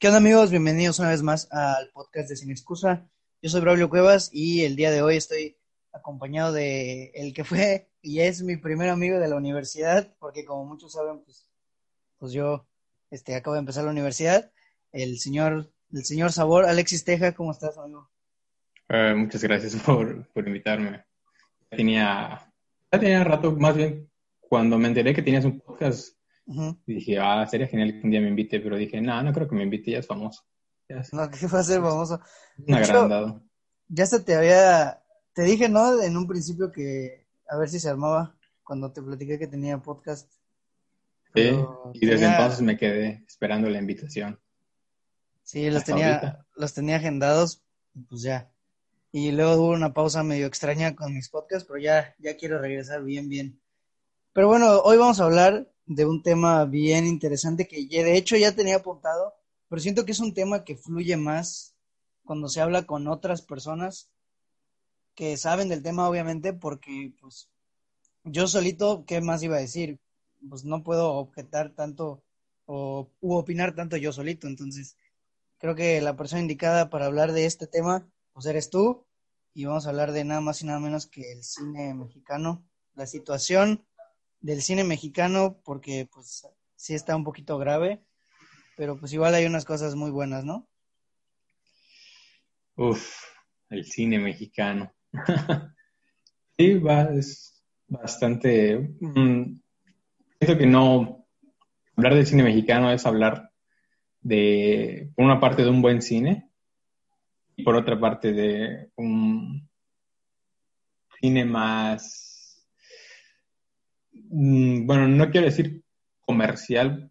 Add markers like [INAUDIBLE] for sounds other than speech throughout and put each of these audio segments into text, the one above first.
¿Qué onda amigos? Bienvenidos una vez más al podcast de Sin Excusa. Yo soy Braulio Cuevas y el día de hoy estoy acompañado de el que fue y es mi primer amigo de la universidad, porque como muchos saben, pues, pues yo este, acabo de empezar la universidad, el señor, el señor Sabor, Alexis Teja, ¿cómo estás, amigo? Eh, muchas gracias por, por invitarme. Tenía, ya tenía rato, más bien, cuando me enteré que tenías un podcast, y dije, ah, sería genial que un día me invite, pero dije, no, no creo que me invite, ya es famoso. no, ¿qué va a ser famoso? Un agrandado. Ya se te había, te dije, ¿no? En un principio que a ver si se armaba cuando te platiqué que tenía podcast. Sí, y desde entonces me quedé esperando la invitación. Sí, los tenía, los tenía agendados, pues ya. Y luego hubo una pausa medio extraña con mis podcasts, pero ya, ya quiero regresar bien, bien. Pero bueno, hoy vamos a hablar de un tema bien interesante que de hecho ya tenía apuntado, pero siento que es un tema que fluye más cuando se habla con otras personas que saben del tema, obviamente, porque pues yo solito, ¿qué más iba a decir? Pues no puedo objetar tanto o u opinar tanto yo solito, entonces creo que la persona indicada para hablar de este tema, pues eres tú, y vamos a hablar de nada más y nada menos que el cine mexicano, la situación del cine mexicano porque pues sí está un poquito grave, pero pues igual hay unas cosas muy buenas, ¿no? Uf, el cine mexicano. [LAUGHS] sí, va, es bastante... Mm, que no... Hablar del cine mexicano es hablar de, por una parte, de un buen cine y por otra parte, de un cine más bueno, no quiero decir comercial,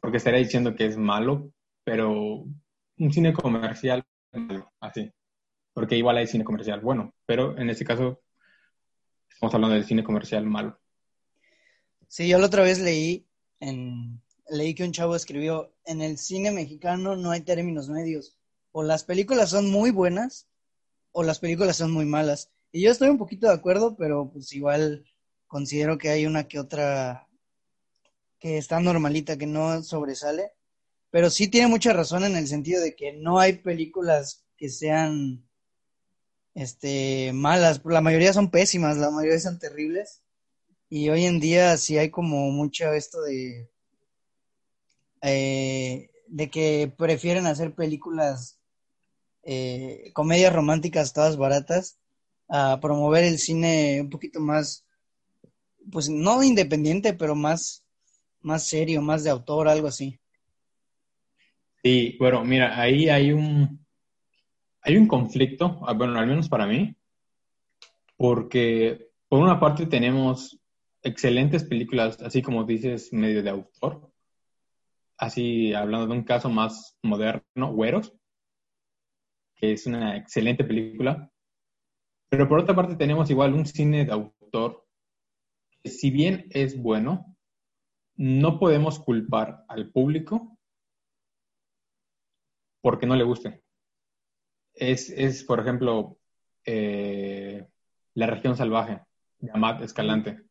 porque estaría diciendo que es malo, pero un cine comercial así, porque igual hay cine comercial bueno, pero en este caso estamos hablando del cine comercial malo. Sí, yo la otra vez leí en leí que un chavo escribió en el cine mexicano no hay términos medios, o las películas son muy buenas o las películas son muy malas. Y yo estoy un poquito de acuerdo, pero pues igual considero que hay una que otra que está normalita, que no sobresale, pero sí tiene mucha razón en el sentido de que no hay películas que sean este malas, la mayoría son pésimas, la mayoría son terribles. Y hoy en día sí hay como mucho esto de eh, de que prefieren hacer películas eh, comedias románticas todas baratas a promover el cine un poquito más pues no independiente, pero más, más serio, más de autor, algo así. Sí, bueno, mira, ahí hay un, hay un conflicto, ah, bueno, al menos para mí, porque por una parte tenemos excelentes películas, así como dices, medio de autor, así hablando de un caso más moderno, Güeros, que es una excelente película, pero por otra parte tenemos igual un cine de autor si bien es bueno, no podemos culpar al público porque no le guste. Es, por ejemplo, eh, La región salvaje de Amat Escalante.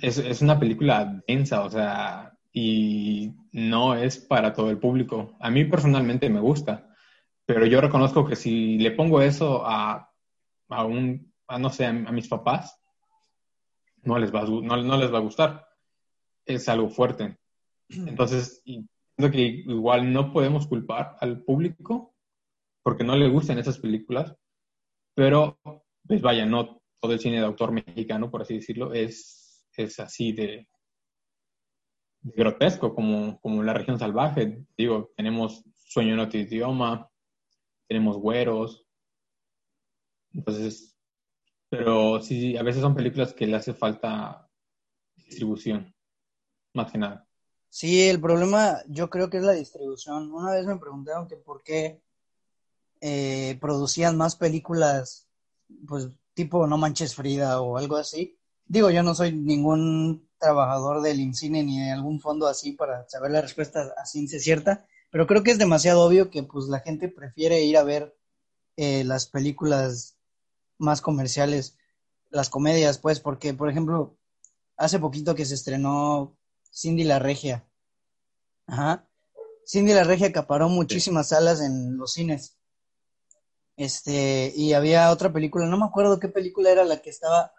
Es, una película densa, o sea, y no es para todo el público. A mí personalmente me gusta, pero yo reconozco que si le pongo eso a, a un, a, no sé, a mis papás, no les va a, no, les va a gustar. Es algo fuerte. Entonces, creo que igual no podemos culpar al público porque no le gustan esas películas, pero pues vaya, no todo el cine de autor mexicano, por así decirlo, es, es así de, grotesco como, como La región salvaje. Digo, tenemos Sueño en otro idioma, tenemos Güeros. Entonces, pero sí, a veces son películas que le hace falta distribución, más que nada. Sí, el problema yo creo que es la distribución. Una vez me preguntaron que por qué eh, producían más películas, pues tipo No Manches Frida o algo así. Digo, yo no soy ningún trabajador del INCINE ni de algún fondo así para saber la respuesta a ciencia cierta, pero creo que es demasiado obvio que pues la gente prefiere ir a ver eh, las películas más comerciales, las comedias, pues, porque, por ejemplo, hace poquito que se estrenó Cindy la Regia. Ajá. Cindy la Regia acaparó muchísimas salas en los cines. Este, y había otra película, no me acuerdo qué película era la que estaba,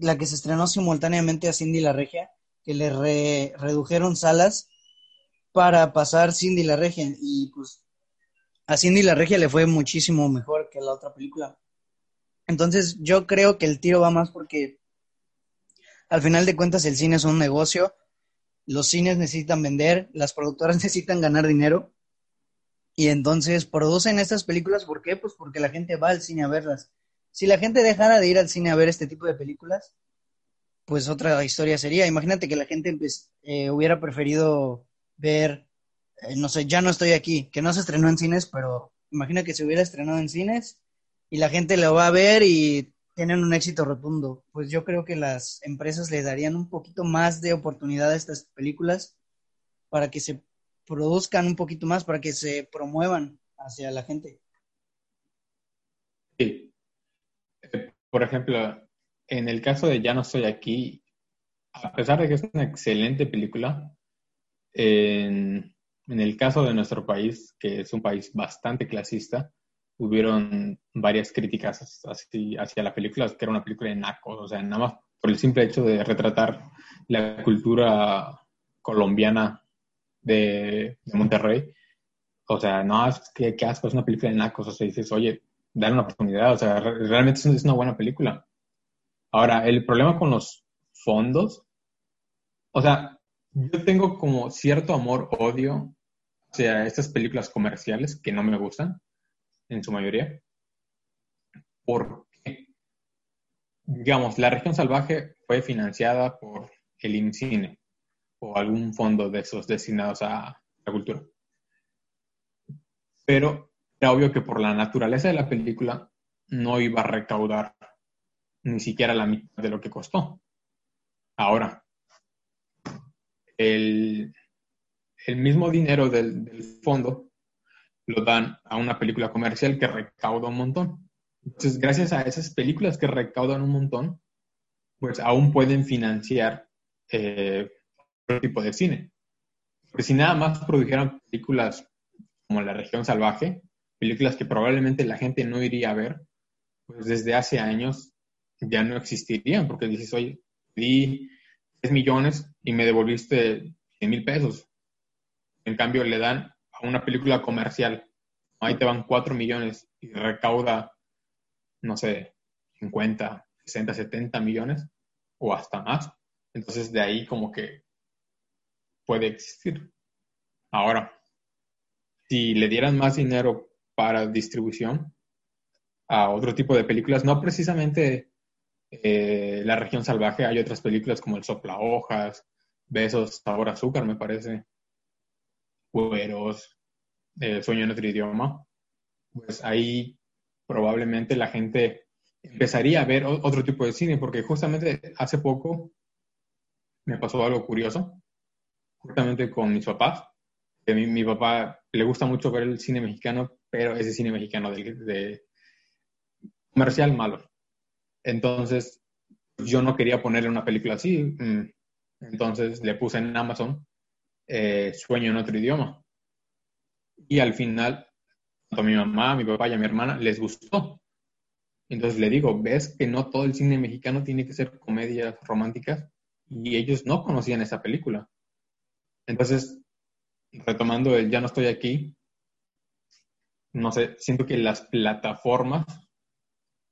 la que se estrenó simultáneamente a Cindy la Regia, que le redujeron salas para pasar Cindy la Regia. Y pues a Cindy la Regia le fue muchísimo mejor que la otra película. Entonces yo creo que el tiro va más porque al final de cuentas el cine es un negocio, los cines necesitan vender, las productoras [LAUGHS] necesitan ganar dinero y entonces producen estas películas, ¿por qué? Pues porque la gente va al cine a verlas. Si la gente dejara de ir al cine a ver este tipo de películas, pues otra historia sería. Imagínate que la gente pues, eh, hubiera preferido ver, eh, no sé, ya no estoy aquí, que no se estrenó en cines, pero imagina que se hubiera estrenado en cines y la gente lo va a ver y tienen un éxito rotundo. Pues yo creo que las empresas le darían un poquito más de oportunidad a estas películas para que se produzcan un poquito más, para que se promuevan hacia la gente. Sí. Eh, por ejemplo, en el caso de Ya no estoy aquí, a pesar de que es una excelente película, en, en el caso de nuestro país, que es un país bastante clasista, hubieron varias críticas así, hacia la película, que era una película de nacos, o sea, nada más por el simple hecho de retratar la cultura colombiana de, Monterrey. O sea, no, es que, asco, es una película de nacos, o sea, dices, oye, dale una oportunidad, o sea, realmente es una buena película. Ahora, el problema con los fondos, o sea, yo tengo como cierto amor-odio hacia estas películas comerciales que no me gustan, en su mayoría. Porque, digamos, la región salvaje fue financiada por el INCINE o algún fondo de esos destinados a la cultura. Pero era obvio que por la naturaleza de la película no iba a recaudar ni siquiera la mitad de lo que costó. Ahora, el, el mismo dinero del, del fondo lo dan a una película comercial que recauda un montón. Entonces, gracias a esas películas que recaudan un montón, pues aún pueden financiar eh, otro tipo de cine. Porque si nada más produjeran películas como La región salvaje, películas que probablemente la gente no iría a ver, pues desde hace años ya no existirían, porque dices, oye, di 3 millones y me devolviste 100 mil pesos. En cambio, le dan a una película comercial, ahí te van 4 millones y recauda, no sé, 50, 60, 70 millones o hasta más. Entonces de ahí como que puede existir. Ahora, si le dieran más dinero para distribución a otro tipo de películas, no precisamente eh, La región salvaje, hay otras películas como El sopla hojas, Besos, Sabor Azúcar, me parece, Cueros, eh, Sueño en otro idioma, pues ahí probablemente la gente empezaría a ver otro tipo de cine, porque justamente hace poco me pasó algo curioso, justamente con mis papás. Que mi, papá le gusta mucho ver el cine mexicano, pero ese cine mexicano de, comercial malo. Entonces, yo no quería ponerle una película así. Mm, entonces le puse en Amazon eh, sueño en otro idioma. Y al final, a mi mamá, a mi papá y a mi hermana les gustó. Entonces le digo, ves que no todo el cine mexicano tiene que ser comedias románticas y ellos no conocían esa película. Entonces, retomando el Ya no estoy aquí, no sé, siento que las plataformas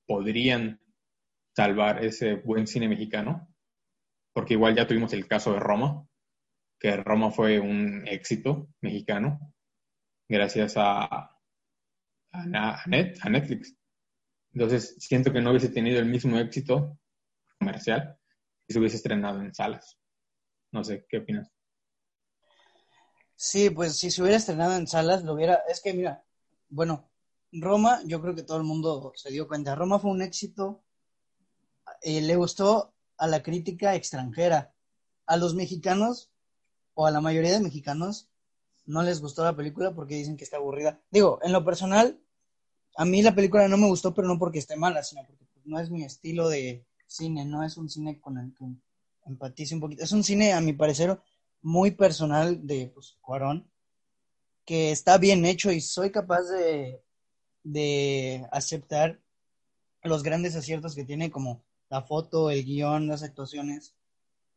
podrían salvar ese buen cine mexicano, porque igual ya tuvimos el caso de Roma, que Roma fue un éxito mexicano gracias a, a, Netflix. Entonces, siento que no hubiese tenido el mismo éxito comercial si se hubiese estrenado en salas. No sé, ¿qué opinas? Sí, pues si se hubiera estrenado en salas, lo hubiera. Es que, mira, bueno, Roma, yo creo que todo el mundo se dio cuenta. Roma fue un éxito. Eh, le gustó a la crítica extranjera. A los mexicanos o a la mayoría de mexicanos no les gustó la película porque dicen que está aburrida. Digo, en lo personal, a mí la película no me gustó, pero no porque esté mala, sino porque no es mi estilo de cine, no es un cine con el que empatice un poquito. Es un cine, a mi parecer, muy personal de pues, Cuarón. que está bien hecho y soy capaz de, de aceptar los grandes aciertos que tiene como la foto, el guion, las actuaciones,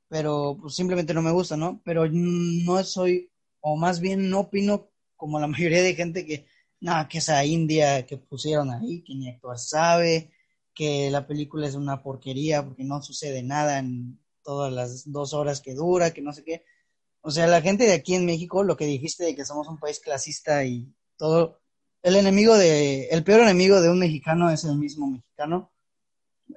pero pues, simplemente no me gusta, ¿no? Pero no soy, o más bien no opino como la [LAUGHS] mayoría de gente que, nada, que esa India que pusieron ahí, que ni actuar sabe, que la película es una porquería porque no sucede nada en todas las dos horas que dura, que no sé qué. O sea, la gente de aquí en México, lo que dijiste de que somos un país clasista y todo, el enemigo de, el peor enemigo de un mexicano es el mismo mexicano.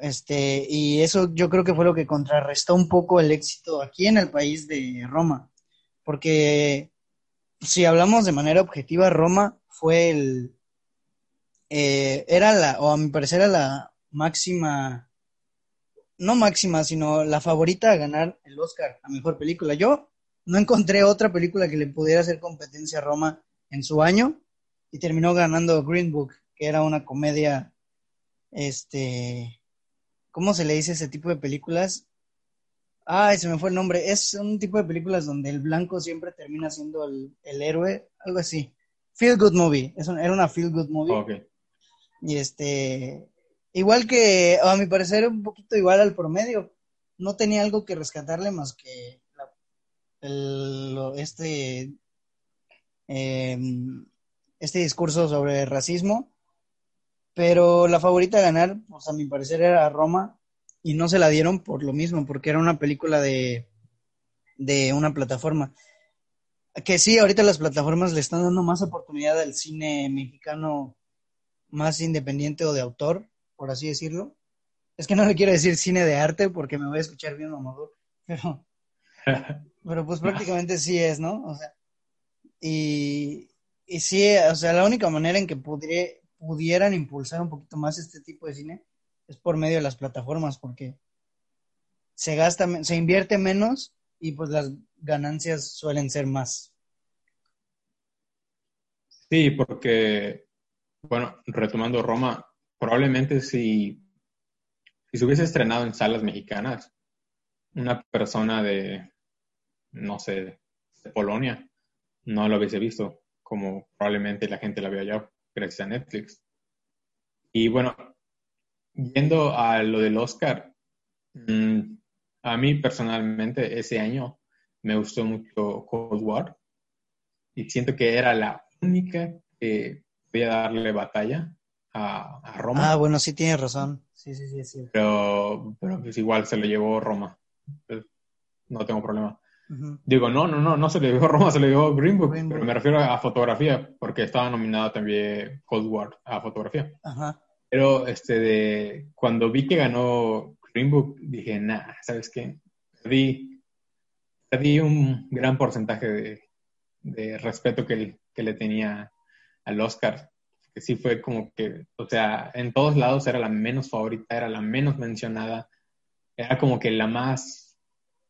Este, y eso yo creo que fue lo que contrarrestó un poco el éxito aquí en el país de Roma. Porque si hablamos de manera objetiva, Roma fue el, eh, era la, o a mi parecer era la máxima, no máxima, sino la favorita a ganar el Oscar a mejor película. Yo no encontré otra película que le pudiera hacer competencia a Roma en su año y terminó ganando Green Book, que era una comedia, este, ¿cómo se le dice ese tipo de películas? Ay, se me fue el nombre. Es un tipo de películas donde el blanco siempre termina siendo el, héroe, algo así. Feel Good Movie. Es era una Feel Good Movie. Y este, igual que, a mi parecer, un poquito igual al promedio. No tenía algo que rescatarle más que el, este, em, este discurso sobre racismo. Pero la favorita a ganar, pues a mi parecer, era Roma. Y no se la dieron por lo mismo, porque era una película de, de una plataforma. Que sí, ahorita las plataformas le están dando más oportunidad al cine mexicano más independiente o de autor, por así decirlo. Es que no le quiero decir cine de arte porque me voy a escuchar bien mamador, pero, [LAUGHS] pero pues prácticamente sí es, ¿no? O sea, y, y sí, o sea, la única manera en que pudieran impulsar un poquito más este tipo de cine es por medio de las plataformas, porque se gasta, se invierte menos y pues las ganancias suelen ser más. Sí, porque bueno, retomando Roma, probablemente si, si se hubiese estrenado en salas mexicanas, una persona de, no sé, de Polonia, no lo hubiese visto, como probablemente la gente la vea ya gracias a Netflix. Y bueno, yendo a lo del Oscar, mm, a mí personalmente ese año me gustó mucho Cold War y siento que era la única que voy a darle batalla a, Roma. Ah, bueno, sí tienes razón. Sí, sí, sí, sí. Pero, pero pues igual se lo llevó Roma. Pues, no tengo problema. Digo, no, no, no, no se le llevó [LAUGHS] Roma, se le llevó Green Book, pero me refiero a fotografía, porque estaba nominado también Cold War a fotografía. Ajá. Pero este de cuando vi que ganó Green Book, dije, nah, ¿sabes qué? Perdí, perdí un gran porcentaje de, de respeto que, que le tenía al Oscar, que sí fue como que, o sea, en todos lados era la menos favorita, era la menos mencionada, era como que la más,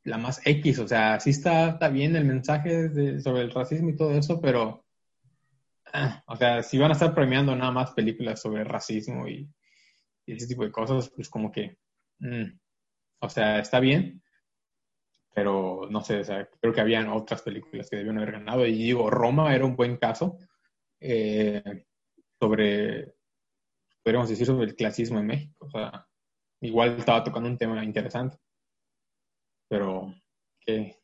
la más X, o sea, sí está, está bien el mensaje sobre el racismo y todo eso, pero, ah, o sea, si van a estar premiando nada más películas sobre racismo y, ese tipo de cosas, pues como que, mm, o sea, está bien, pero no sé, o sea, creo que habían otras películas que debían haber ganado. Y digo, Roma era un buen caso, eh, sobre, podríamos decir, sobre el clasismo en México. O sea, igual estaba tocando un tema interesante. Pero que,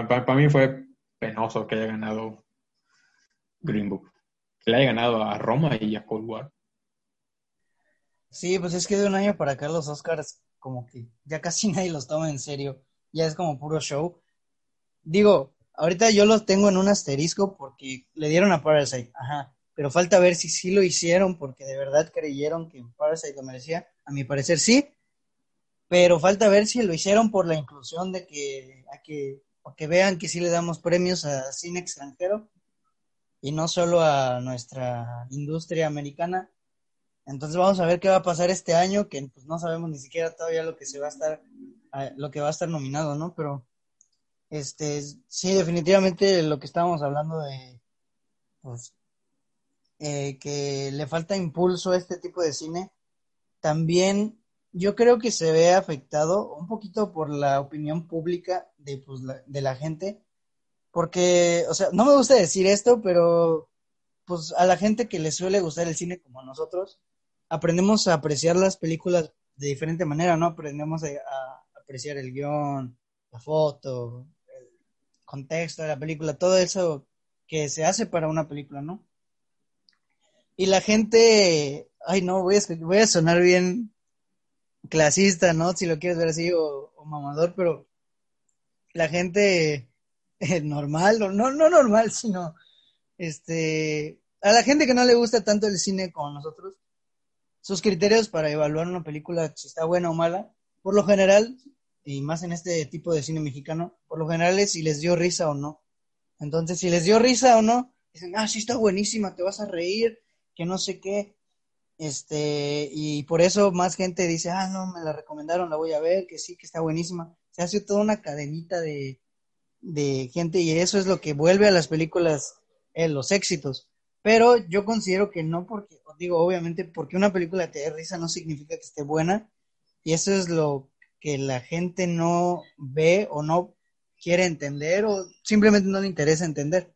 para, mí fue penoso que haya ganado Green Book. Que le haya ganado a Roma y a Cold War. Sí, pues es que de un año para acá los Oscars como que ya casi [LAUGHS] nadie los toma en serio. Ya es como puro show. Digo, Ahorita yo los tengo en un asterisco porque le dieron a Parasite, ajá. Pero falta ver si sí lo hicieron porque de verdad creyeron que Parasite lo merecía. A mi parecer sí. Pero falta ver si lo hicieron por la inclusión de que, a que, que vean que sí le damos premios a cine extranjero y no solo a nuestra industria americana. Entonces vamos a ver qué va a pasar este año, que pues no sabemos ni siquiera todavía lo que se va a estar, lo que va a estar nominado, ¿no? Pero este, sí, definitivamente lo que estábamos hablando de, pues, eh, que le falta impulso a este tipo de cine, también yo creo que se ve afectado un poquito por la opinión pública de, pues, la, de la gente, Porque, o sea, no me gusta decir esto, pero pues a la gente que le suele gustar el cine como nosotros, aprendemos a apreciar las películas de diferente manera, ¿no? Aprendemos a, apreciar el guion, la foto, el contexto de la película, todo eso que se hace para una película, ¿no? Y la gente, ay no, voy a, voy a sonar bien clasista, ¿no? Si lo quieres ver así, o, mamador, pero la gente eh, normal, no, no normal, sino este, a la gente que no le gusta tanto el cine como nosotros, sus criterios para evaluar una película si está buena o mala, por lo general, y más en este tipo de cine mexicano, por lo general es si les dio risa o no. Entonces, si les dio risa o no, dicen, ah, sí está buenísima, te vas a reír, que no sé qué. Este, y por eso más gente dice, ah, no, me la recomendaron, la voy a ver, que sí, que está buenísima. Se hace toda una cadenita de, de gente y eso es lo que vuelve a las películas en los éxitos. Pero yo considero que no porque, digo, obviamente, porque una película te dé risa no significa que esté buena. Y eso es lo que la gente no ve o no quiere entender o simplemente no le interesa entender.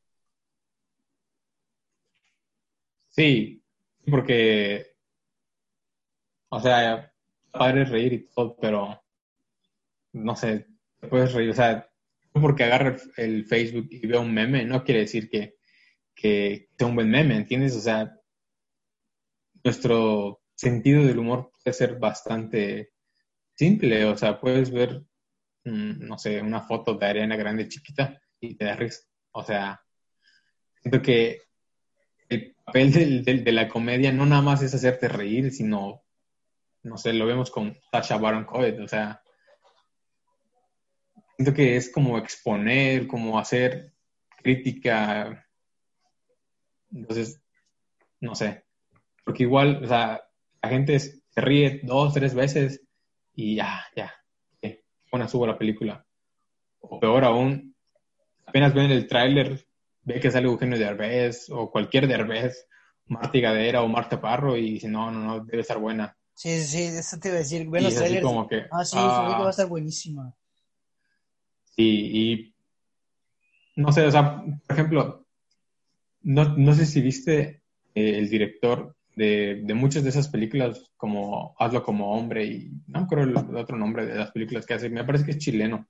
Sí, porque, o sea, padre reír y todo, pero no sé, puedes reír, o sea, porque agarra el Facebook y ve un meme, no quiere decir que que sea un buen meme, ¿entiendes? O sea, nuestro sentido del humor puede ser bastante simple, o sea, puedes ver, mm, no sé, una foto de Ariana Grande chiquita y te da risa. O sea, siento que el papel de la comedia no nada más es hacerte reír, sino, no sé, lo vemos con Sasha Baron Cohen, o sea, siento que es como exponer, como hacer crítica entonces, no sé, porque igual, o sea, la gente se ríe dos, tres veces y ya, ya, una subo la película. O peor aún, apenas ven el tráiler, ve que sale Eugenio Derbez o cualquier Derbez, Marta Gadera o Marta Parro y dice, no, no, no, debe estar buena. Sí, sí, eso te iba a decir. Ven los trailers. Como que, ah, sí, ah, va a estar buenísima. Sí, y no sé, o sea, por ejemplo, no, no sé si viste eh, el director de, muchas de esas películas, como Hazlo como hombre y no creo el, otro nombre de las películas que hace, me parece que es chileno.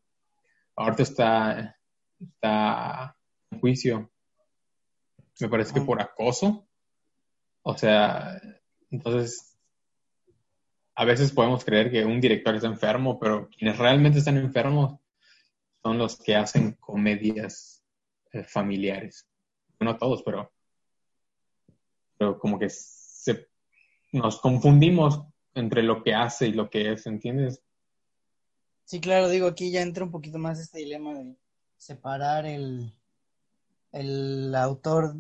Ahorita está, está juicio, me parece que por acoso. O sea, entonces, a veces podemos creer que un director está enfermo, pero quienes realmente están enfermos son los que hacen comedias eh, familiares no todos, pero, pero como que se, nos confundimos entre lo que hace y lo que es, ¿entiendes? Sí, claro, digo, aquí ya entra un poquito más este dilema de separar el, el autor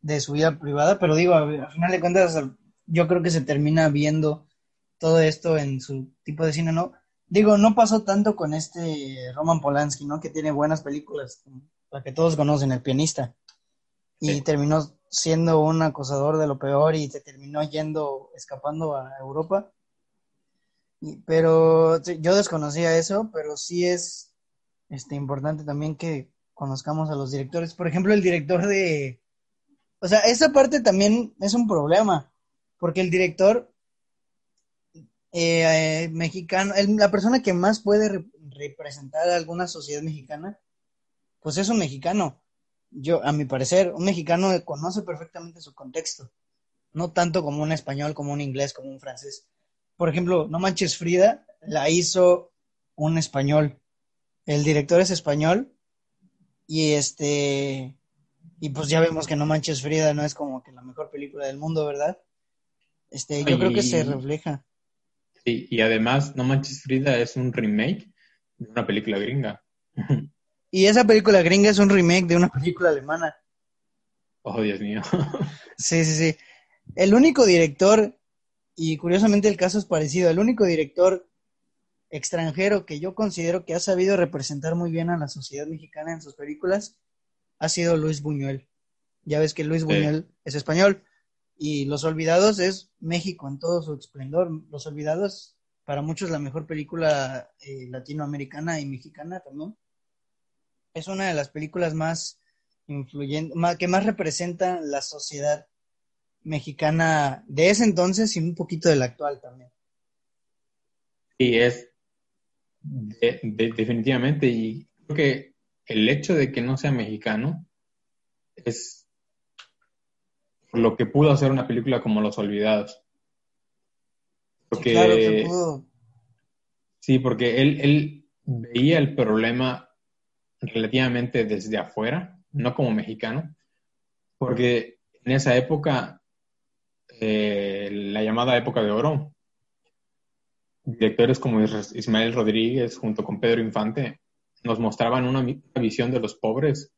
de su vida privada, pero digo, al final de cuentas, yo creo que se termina viendo todo esto en su tipo de cine, ¿no? Digo, no pasó tanto con este Roman Polanski, ¿no? Que tiene buenas películas, la que todos conocen, El pianista y terminó siendo un acosador de lo peor y se terminó yendo, escapando a Europa. pero yo desconocía eso, pero sí es este, importante también que conozcamos a los directores. Por ejemplo, el director de... O sea, esa parte también es un problema, porque el director eh, mexicano, la persona que más puede representar a alguna sociedad mexicana, pues es un mexicano yo, a mi parecer, un mexicano conoce perfectamente su contexto, no tanto como un español, como un inglés, como un francés. Por ejemplo, No Manches Frida la hizo un español. El director es español y este y pues ya vemos que No Manches Frida no es como que la mejor película del mundo, ¿verdad? Este, yo creo que se refleja. Sí, y además No Manches Frida es un remake de una película gringa. Y esa película gringa es un remake de una película alemana. Oh, Dios mío. [LAUGHS] sí, sí, sí. El único director, y curiosamente el caso es parecido, el único director extranjero que yo considero que ha sabido representar muy bien a la sociedad mexicana en sus películas ha sido Luis Buñuel. Ya ves que Luis Buñuel es español y Los Olvidados es México en todo su esplendor. Los Olvidados, para muchos, la mejor película eh, latinoamericana y mexicana también. es una de las películas más influyentes, que más representan la sociedad mexicana de ese entonces y un poquito de la actual también. Sí, es definitivamente, y creo que el hecho de que no sea mexicano es lo que pudo hacer una película como Los Olvidados. Porque, claro que pudo. Sí, porque él, él veía el problema relativamente desde afuera, no como mexicano, porque en esa época, eh, la llamada época de oro, directores como Ismael Rodríguez junto con Pedro Infante nos mostraban una, visión de los pobres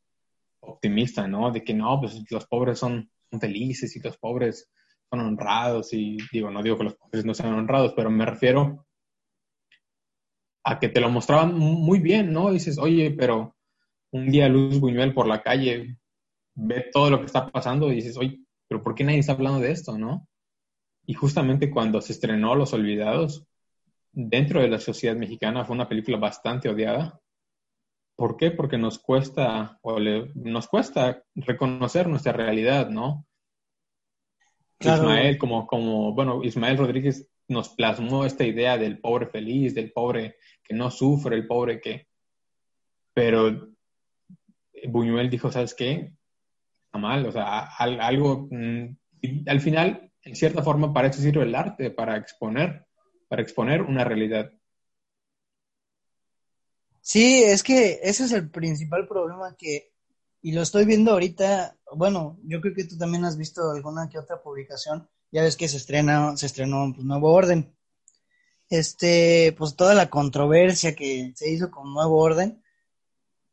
optimista, ¿no? De que no, pues los pobres son, felices y los pobres son honrados y digo, no digo que los pobres no sean honrados, pero me refiero a que te lo mostraban muy bien, ¿no? dices, oye, pero un día Luz Buñuel por la calle ve todo lo que está pasando y dices, oye, pero ¿por qué nadie está hablando de esto, no? Y justamente cuando se estrenó Los Olvidados, dentro de la sociedad mexicana fue una película bastante odiada. ¿Por qué? Porque nos cuesta, o nos cuesta reconocer nuestra realidad, ¿no? Ismael, como, como, bueno, Ismael Rodríguez nos plasmó esta idea del pobre feliz, del pobre que no sufre, el pobre que... Pero Buñuel dijo, ¿sabes qué? Está mal, o sea, algo... Mm, al final, en cierta forma, para eso sirve el arte, para exponer para exponer una realidad. Sí, es que ese es el principal problema que, y lo estoy viendo ahorita, bueno, yo creo que tú también has visto alguna que otra publicación, ya ves que se estrena, se estrenó pues, Nuevo Orden. Este, pues toda la controversia que se hizo con Nuevo Orden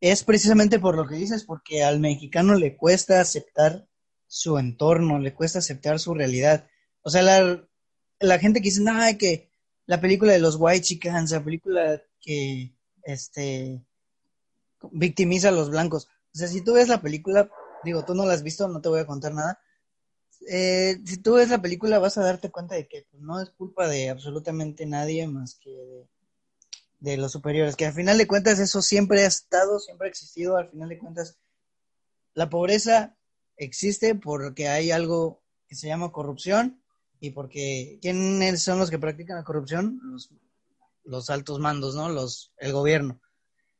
es precisamente por lo que dices, porque al mexicano le cuesta aceptar su entorno, le cuesta aceptar su realidad. O sea, la, gente que dice, nada, que la película de los White Chickens, la película que este victimiza a los blancos. O sea, si tú ves la película, digo, tú no la has visto, no te voy a contar nada. Eh, si tú ves la película vas a darte cuenta de que pues, no es culpa de absolutamente nadie más que de, los superiores, que al final de cuentas eso siempre ha estado, siempre ha existido, al final de cuentas la pobreza existe porque hay algo que se llama corrupción y porque ¿quiénes son los que practican la corrupción? Los, altos mandos, ¿no? Los, el gobierno.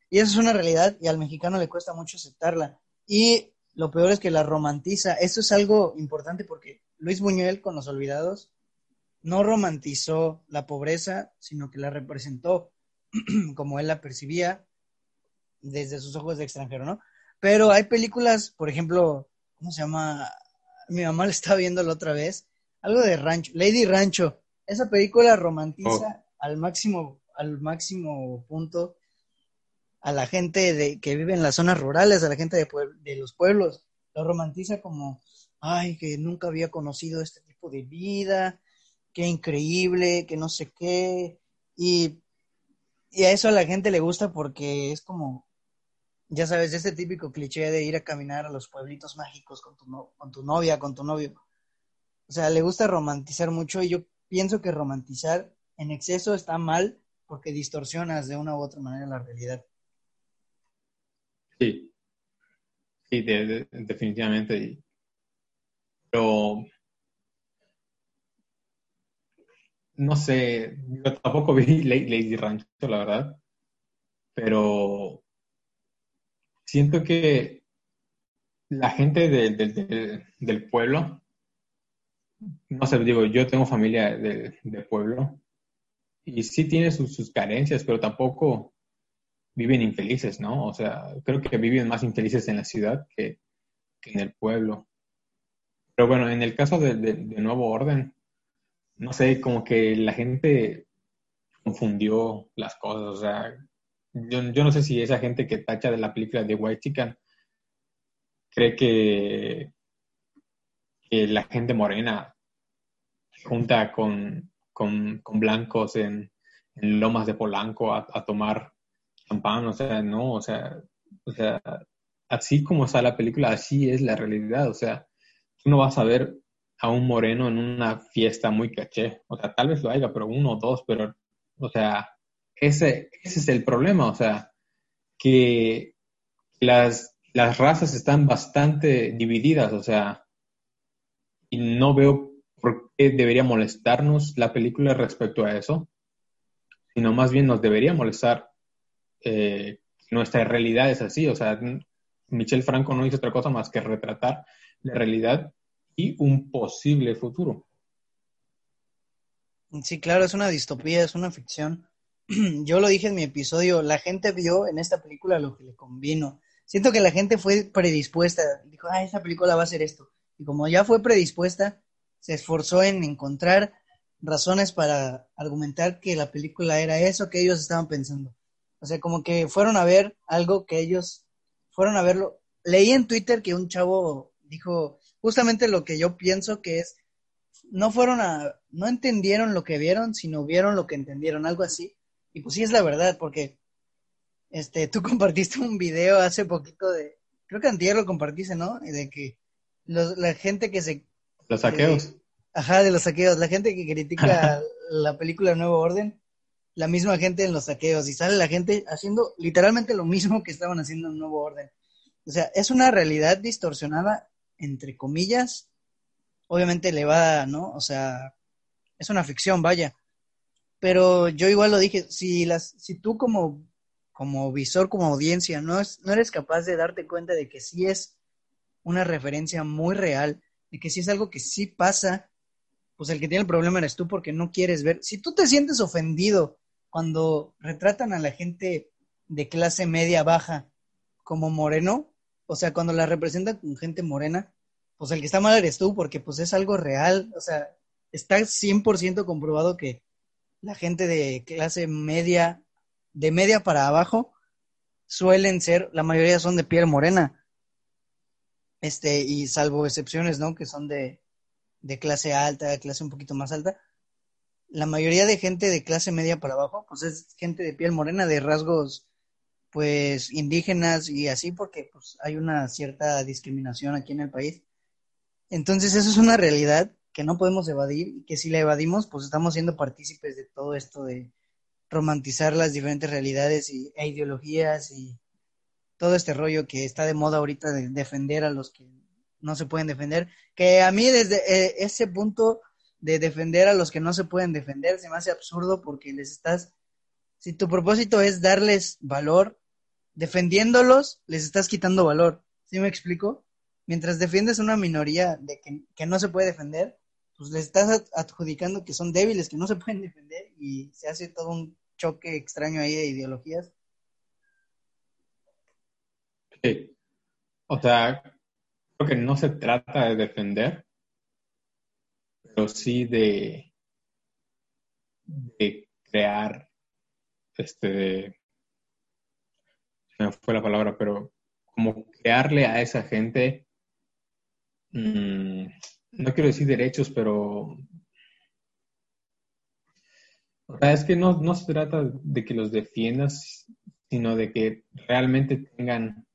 Y eso es una realidad y al mexicano le cuesta mucho aceptarla. Y lo peor es que la romantiza. Eso es algo importante porque Luis Buñuel con Los Olvidados no romantizó la pobreza, sino que la representó [CLEARS THROAT] como él la percibía desde sus ojos de extranjero, ¿no? Pero hay películas, por ejemplo, ¿cómo se llama? Mi mamá la estaba viendo la otra vez, algo de rancho, Lady Rancho. Esa película romantiza oh. al máximo, al máximo punto a la gente de, que vive en las zonas rurales, a la gente de, de los pueblos. Lo romantiza como, ay, que nunca había conocido este tipo de vida, qué increíble, que no sé qué. Y, y a eso a la gente le gusta porque es como, ya sabes, este típico cliché de ir a caminar a los pueblitos mágicos con tu, con tu novia, con tu novio. O sea, le gusta romantizar mucho y yo pienso que romantizar en exceso está mal porque distorsionas de una u otra manera la realidad. Sí, sí, definitivamente. Pero no sé, yo tampoco vi [LAUGHS] Lady Rancho, la verdad, pero siento que la gente del pueblo no sé, digo, yo tengo familia de, pueblo y sí tiene sus, carencias, pero tampoco viven infelices, ¿no? O sea, creo que viven más infelices en la ciudad que, en el pueblo. Pero bueno, en el caso de, Nuevo Orden, no sé, como que la gente confundió las cosas, o sea, yo, yo no sé si esa gente que tacha de la película de White cree que la gente morena junta con, blancos en, Lomas de Polanco a, tomar champán, o sea, no, o sea, o sea, así como está la película, así es la realidad, o sea, tú no vas a ver a un moreno en una fiesta muy caché, o sea, tal vez lo haya, pero uno o dos, pero, o sea, ese, ese es el problema, o sea, que, las, las razas están bastante divididas, o sea, y no veo debería molestarnos la película respecto a eso, sino más bien nos debería molestar eh, nuestra realidad es así, o sea, Michel Franco no hizo otra cosa más que retratar la realidad y un posible futuro. Sí, claro, es una distopía, es una ficción. [CLEARS THROAT] Yo lo dije en mi episodio, la gente vio en esta película lo que le convino. Siento que la gente fue predispuesta, dijo, ah, esta película va a ser esto. Y como ya fue predispuesta, se esforzó en encontrar razones para argumentar que la película era eso que ellos estaban pensando. O sea, como que fueron a ver algo que ellos fueron a verlo. Leí en Twitter que un chavo dijo justamente lo que yo pienso que es, no fueron a, no entendieron lo que vieron, sino vieron lo que entendieron, algo así. Y pues sí es la verdad, porque este, tú [LAUGHS] compartiste un video hace poquito de, creo que antier lo compartiste, ¿no? De que la gente que se... Los saqueos. ajá, de los saqueos. La gente que critica [LAUGHS] la película Nuevo Orden la misma gente en los saqueos y sale la gente haciendo literalmente lo mismo que estaban haciendo en Nuevo Orden. O sea, es una realidad distorsionada, entre comillas, obviamente elevada, ¿no? O sea, es una ficción, vaya. Pero yo igual lo dije, si, las, si tú como, como visor, como audiencia, no, es, no eres capaz de darte cuenta de que sí es una referencia muy real, de que sí es algo que sí pasa, pues el que tiene el problema eres tú porque no quieres ver. Si tú te sientes ofendido cuando retratan a la gente de clase media baja como moreno, o sea, cuando la representan con gente morena, pues el que está mal eres tú, porque pues es algo real, o sea, está 100% comprobado que la gente de clase media, de media para abajo, suelen ser, la mayoría son de piel morena, este, y salvo excepciones, ¿no? Que son de, de clase alta, clase un poquito más alta, la mayoría de gente de clase media para abajo, pues es gente de piel morena, de rasgos, pues, indígenas y así, porque pues hay una cierta discriminación aquí en el país. Entonces, eso es una realidad que no podemos evadir y que si la evadimos, pues estamos siendo partícipes de todo esto de romantizar las diferentes realidades y, e ideologías y todo este rollo que está de moda ahorita de defender a los que no se pueden defender, que a mí desde eh, ese punto de defender a los que no se pueden defender, se me hace absurdo porque les estás, si tu propósito es darles valor, defendiéndolos, les estás quitando valor. ¿Sí me explico? Mientras defiendes una minoría de que, no se puede defender, pues les estás adjudicando que son débiles, que no se pueden defender y se hace todo un choque extraño ahí de ideologías. Sí. O sea, creo que no se trata de defender, pero sí de, crear, este, me fue la palabra, pero como crearle a esa gente, mm, no quiero decir derechos, pero o sea, es que no, no se trata de que los defiendas, sino de que realmente tengan,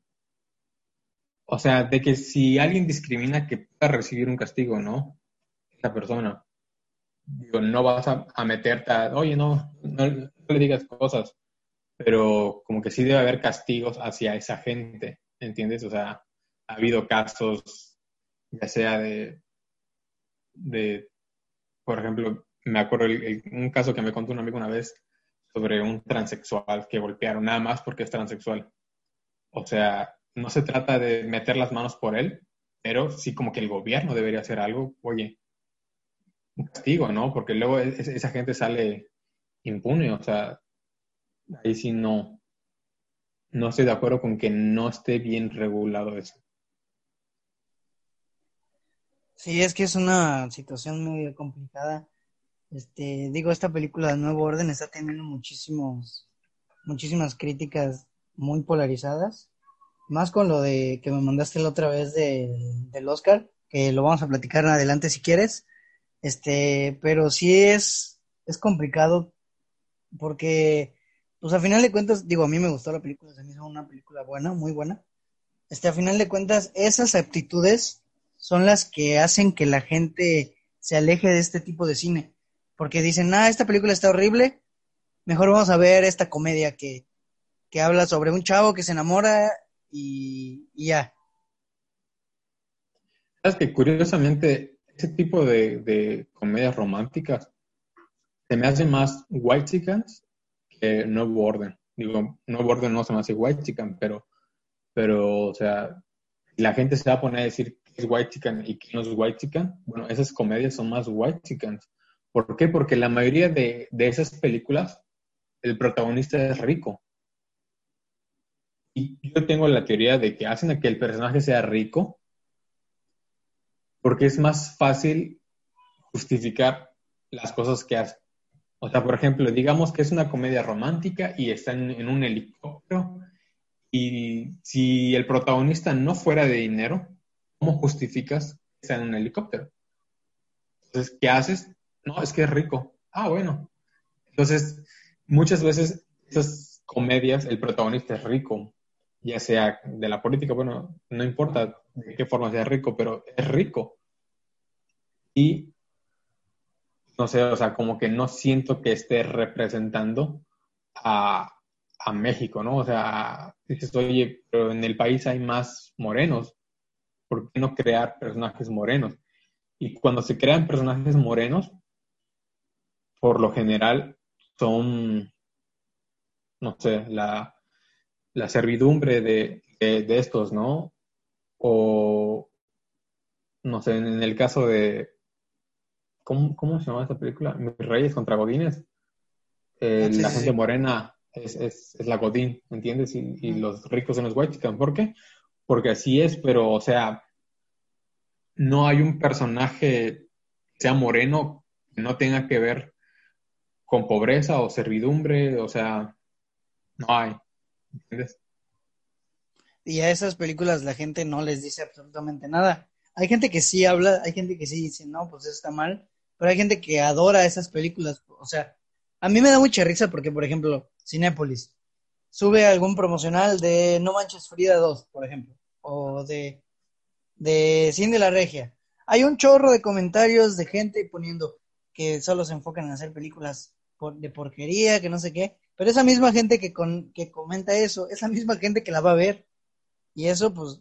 o sea, de que si alguien discrimina, que pueda recibir un castigo, ¿no? esa persona. Digo, no vas a, meterte a, oye, no, no, le digas cosas, pero como que sí debe haber castigos hacia esa gente, ¿entiendes? O sea, ha habido casos, ya sea de, de por ejemplo, me acuerdo un caso que me contó un amigo una vez sobre un transexual que golpearon nada más porque es transexual. O sea, no se trata de meter las manos por él, pero sí como que el gobierno debería hacer algo. Oye, un castigo, ¿no? Porque luego esa gente sale impune, o sea, ahí sí no, no estoy de acuerdo con que no esté bien regulado eso. Sí, es que es una situación muy complicada. Este, digo, esta película de Nuevo Orden está teniendo muchísimos, muchísimas críticas muy polarizadas. Más con lo de que me mandaste la otra vez del Oscar, que lo vamos a platicar en adelante si quieres. Este, pero sí es, es complicado porque, pues a final de cuentas, digo, a mí me gustó la película, se me hizo una película buena, muy buena. Este, a final de cuentas, esas aptitudes son las que hacen que la gente se aleje de este tipo de cine. Porque dicen, ah, esta película está horrible, mejor vamos a ver esta comedia que, que habla sobre un chavo que se enamora y, ya. Sabes que curiosamente ese tipo de, comedias románticas se me hace más white chickens que Nuevo Orden. Digo, Nuevo Orden no se me hace white chicken, pero, pero, o sea, la gente se va a poner a decir que es white chicken y que no es white chicken. Bueno, esas comedias son más white chickens. ¿Por qué? Porque la mayoría de, de esas películas, el protagonista es rico. Yo tengo la teoría de que hacen que el personaje sea rico porque es más fácil justificar las cosas que hace. O sea, por ejemplo, digamos que es una comedia romántica y está en, un helicóptero y si el protagonista no fuera de dinero, ¿cómo justificas que está en un helicóptero? Entonces, ¿qué haces? No, es que es rico. Ah, bueno. Entonces, muchas veces esas comedias, el protagonista es rico, ya sea de la política, bueno, no importa de qué forma sea rico, pero es rico. Y no sé, o sea, como que no siento que esté representando a, México, ¿no? O sea, dices, oye, pero en el país hay más morenos, ¿por qué no crear personajes morenos? Y cuando se crean personajes morenos, por lo general son, no sé, la, la servidumbre de, estos, ¿no? O, no sé, en el caso de, ¿cómo, cómo se llama esta película? Mis Reyes contra Godines. Ah, la gente morena es, es, es, la Godín, ¿entiendes? Y, los ricos son los white ¿Por qué? Porque así es, pero, o sea, no hay un personaje, sea moreno, que no tenga que ver con pobreza o servidumbre, o sea, no hay. Y a esas películas la gente no les dice absolutamente nada. Hay gente que sí habla, hay gente que sí dice, no, pues eso está mal, pero hay gente que adora esas películas. O sea, a mí me da mucha risa porque, por ejemplo, Cinépolis sube algún promocional de No Manches Frida 2, por ejemplo, o de, de Cine la Regia. Hay un chorro de comentarios de gente poniendo que solo se enfocan en hacer películas de porquería, que no sé qué. Pero esa misma gente que, con, que comenta eso, esa misma gente que la va a ver. Y eso, pues,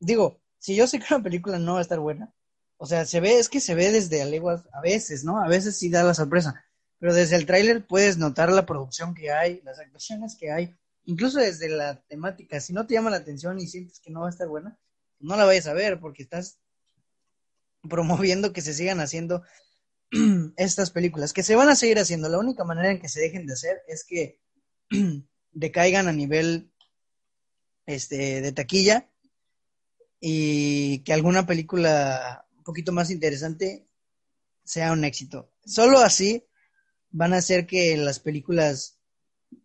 digo, si yo sé que una película no va a estar buena, o sea, se ve, es que se ve desde a leguas, a veces, ¿no? A veces sí da la sorpresa. Pero desde el tráiler puedes notar la producción que hay, las actuaciones que hay, incluso desde la temática. Si no te llama la atención y sientes que no va a estar buena, no la vayas a ver porque estás promoviendo que se sigan haciendo [CLEARS THROAT] estas películas, que se van a seguir haciendo. La única manera en que se dejen de hacer es que [CLEARS THROAT] decaigan a nivel este, de taquilla y que alguna película un poquito más interesante sea un éxito. Solo así van a hacer que las películas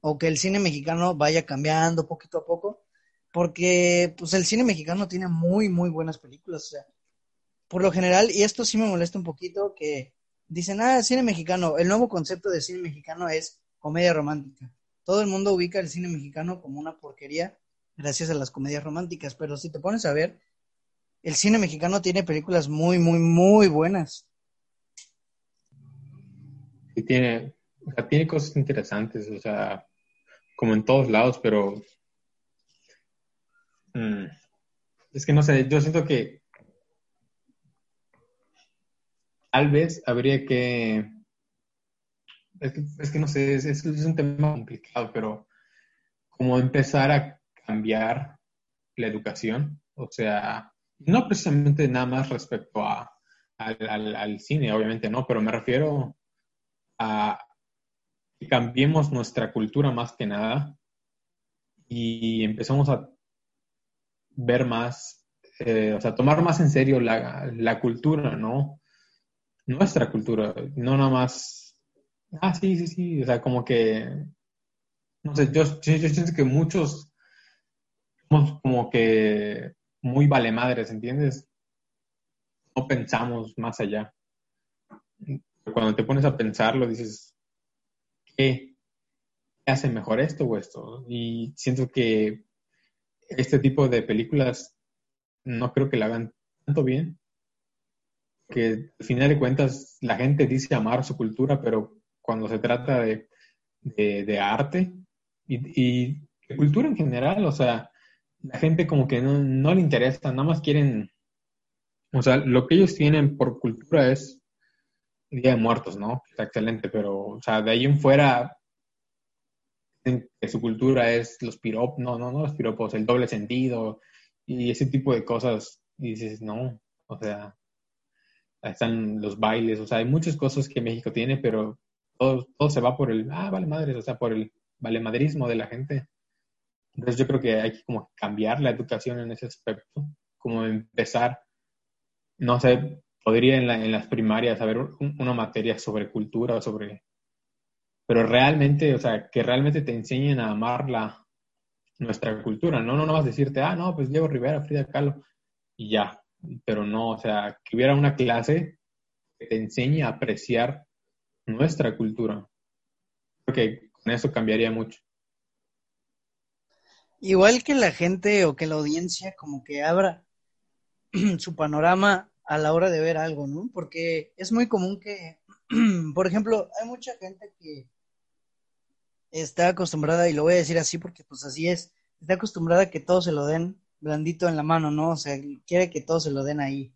o que el cine mexicano vaya cambiando poquito a poco, porque pues el cine mexicano tiene muy, muy buenas películas, o sea, por lo general, y esto sí me molesta un poquito, que dicen, ah, cine mexicano, el nuevo concepto de cine mexicano es comedia romántica. Todo el mundo ubica el cine mexicano como una porquería gracias a las comedias románticas, pero si te pones a ver, el cine mexicano tiene películas muy, muy, muy buenas. Sí, tiene, o sea, tiene cosas interesantes, o sea, como en todos lados, pero mm, es que no sé, yo siento que tal vez habría que, es que, no sé, es, un tema complicado, pero como empezar a cambiar la educación, o sea, no precisamente nada más respecto a, al, cine, obviamente no, pero me refiero a que cambiemos nuestra cultura más que nada y empezamos a ver más, eh, o sea, tomar más en serio la, la cultura, ¿no? Nuestra cultura, no nada más, ah, sí, sí, sí, o sea, como que, no sé, yo, siento que muchos somos como que muy vale madres, ¿entiendes? No pensamos más allá. Cuando te pones a pensarlo, dices, ¿qué? hace mejor esto o esto? Y siento que este tipo de películas no creo que la hagan tanto bien que al final de cuentas la gente dice amar su cultura, pero cuando se trata de, de, arte y, de cultura en general, o sea, la gente como que no, no le interesa, nada más quieren, o sea, lo que ellos tienen por cultura es Día de Muertos, ¿no? Está excelente, pero, o sea, de ahí en fuera, que su cultura es los piropos, no, no, no los piropos, el doble sentido y ese tipo de cosas, y dices, no, o sea, están los bailes, o sea, hay muchas cosas que México tiene, pero todo, todo se va por el, ah, vale madres, o sea, por el valemadrismo de la gente. Entonces yo creo que hay que como cambiar la educación en ese aspecto, como empezar, no sé, podría en, en las primarias haber una materia sobre cultura sobre... Pero realmente, o sea, que realmente te enseñen a amar la, nuestra cultura, ¿no? No, no vas a decirte, ah, no, pues Diego Rivera, Frida Kahlo, y ya. Pero no, o sea, que hubiera una clase que te enseñe a apreciar nuestra cultura. Creo que con eso cambiaría mucho. Igual que la gente o que la audiencia como que abra [CLEARS THROAT] su panorama a la hora de ver algo, ¿no? Porque es muy común que, [CLEARS THROAT] por ejemplo, hay mucha gente que está acostumbrada, y lo voy a decir así porque pues así es, está acostumbrada a que todo se lo den blandito en la mano, ¿no? O sea, quiere que todo se lo den ahí.